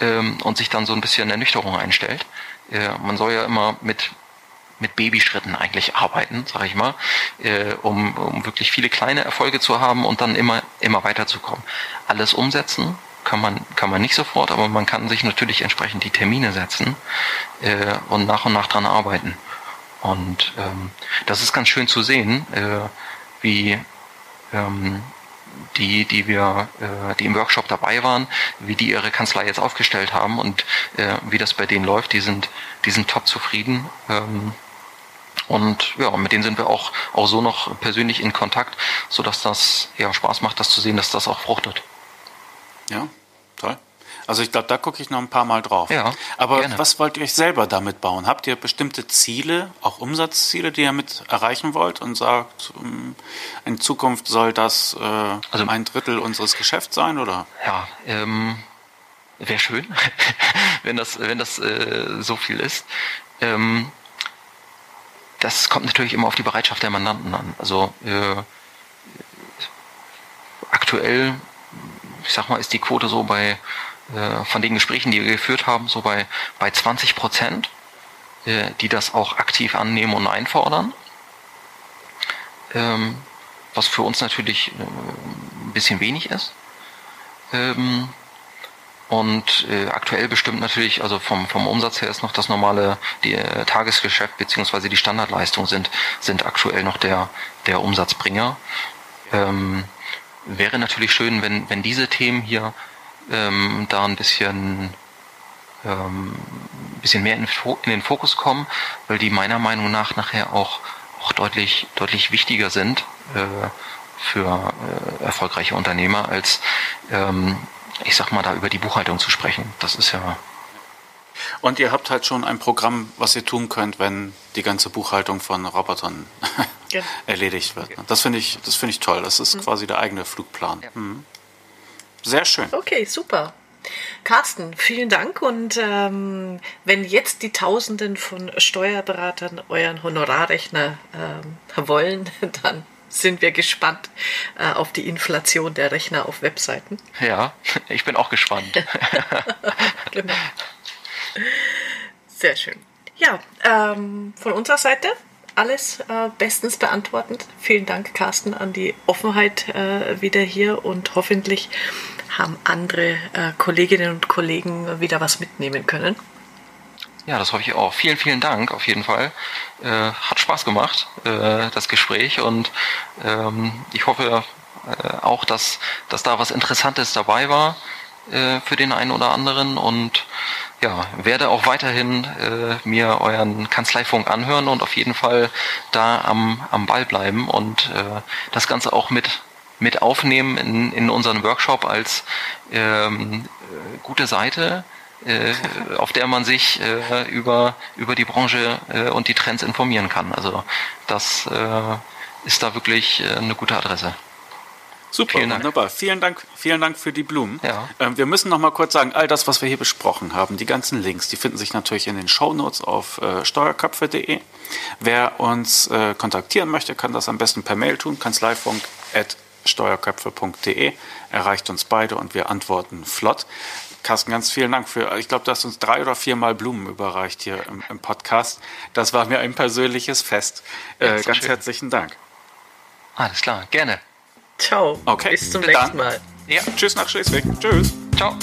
ähm, und sich dann so ein bisschen Ernüchterung einstellt. Äh, man soll ja immer mit mit Babyschritten eigentlich arbeiten, sage ich mal, äh, um, um wirklich viele kleine Erfolge zu haben und dann immer, immer weiterzukommen. Alles umsetzen kann man, kann man nicht sofort, aber man kann sich natürlich entsprechend die Termine setzen äh, und nach und nach dran arbeiten. Und ähm, das ist ganz schön zu sehen, äh, wie ähm, die, die wir, äh, die im Workshop dabei waren, wie die ihre Kanzlei jetzt aufgestellt haben und äh, wie das bei denen läuft. Die sind, die sind top zufrieden. Ähm, und ja, mit denen sind wir auch, auch so noch persönlich in Kontakt, sodass das ja Spaß macht, das zu sehen, dass das auch fruchtet. Ja, toll. Also ich glaube, da gucke ich noch ein paar Mal drauf. Ja, Aber gerne. was wollt ihr euch selber damit bauen? Habt ihr bestimmte Ziele, auch Umsatzziele, die ihr mit erreichen wollt und sagt, ähm, in Zukunft soll das äh, Also- ein Drittel unseres Geschäfts sein oder? Ja, ähm, wäre schön, wenn das, wenn das äh, so viel ist. Ähm, das kommt natürlich immer auf die Bereitschaft der Mandanten an. Also äh, aktuell, ich sag mal, ist die Quote so bei äh, von den Gesprächen, die wir geführt haben, so bei bei 20 Prozent, äh, die das auch aktiv annehmen und einfordern. Ähm, was für uns natürlich äh, ein bisschen wenig ist. Ähm, und äh, aktuell bestimmt natürlich, also vom, vom Umsatz her ist noch das normale die, äh, Tagesgeschäft beziehungsweise die Standardleistung sind, sind aktuell noch der, der Umsatzbringer. Ähm, wäre natürlich schön, wenn, wenn diese Themen hier ähm, da ein bisschen, ähm, ein bisschen mehr in, in den Fokus kommen, weil die meiner Meinung nach nachher auch, auch deutlich, deutlich wichtiger sind äh, für äh, erfolgreiche Unternehmer, als ähm, ich sag mal, da über die Buchhaltung zu sprechen. Das ist ja Und ihr habt halt schon ein Programm, was ihr tun könnt, wenn die ganze Buchhaltung von Robotern Ja. erledigt wird. Das finde ich, das finde ich toll. Das ist quasi der eigene Flugplan. Mhm. Sehr schön. Okay, super. Carsten, vielen Dank. Und ähm, wenn jetzt die Tausenden von Steuerberatern euren Honorarrechner ähm, wollen, dann sind wir gespannt äh, auf die Inflation der Rechner auf Webseiten. Ja, ich bin auch gespannt. Genau. Sehr schön. Ja, ähm, von unserer Seite alles äh, bestens beantwortend. Vielen Dank, Carsten, an die Offenheit äh, wieder hier und hoffentlich haben andere äh, Kolleginnen und Kollegen wieder was mitnehmen können. Ja, das hoffe ich auch. Vielen, vielen Dank auf jeden Fall. Äh, hat Spaß gemacht, äh, das Gespräch. Und ähm, ich hoffe äh, auch, dass, dass da was Interessantes dabei war für den einen oder anderen. Und ja, werde auch weiterhin äh, mir euren Kanzleifunk anhören und auf jeden Fall da am, am Ball bleiben und äh, das Ganze auch mit mit aufnehmen in, in unseren Workshop als ähm, äh, gute Seite, äh, auf der man sich äh, über, über die Branche äh, und die Trends informieren kann. Also das äh, ist da wirklich äh, eine gute Adresse. Super, Vielen Dank. wunderbar. Vielen Dank, vielen Dank für die Blumen. Ja. Ähm, wir müssen noch mal kurz sagen, all das, was wir hier besprochen haben, die ganzen Links, die finden sich natürlich in den Shownotes auf äh, steuerköpfe.de. Wer uns äh, kontaktieren möchte, kann das am besten per Mail tun, kanzleifunk.steuerköpfe.de. Erreicht uns beide und wir antworten flott. Carsten, ganz vielen Dank für, ich glaube, du hast uns drei oder viermal Blumen überreicht hier im, im Podcast. Das war mir ein persönliches Fest. Äh, ganz schön. herzlichen Dank. Alles klar, gerne. Ciao. Okay, Bis zum nächsten Mal. Ja, tschüss nach Schleswig. Tschüss. Ciao.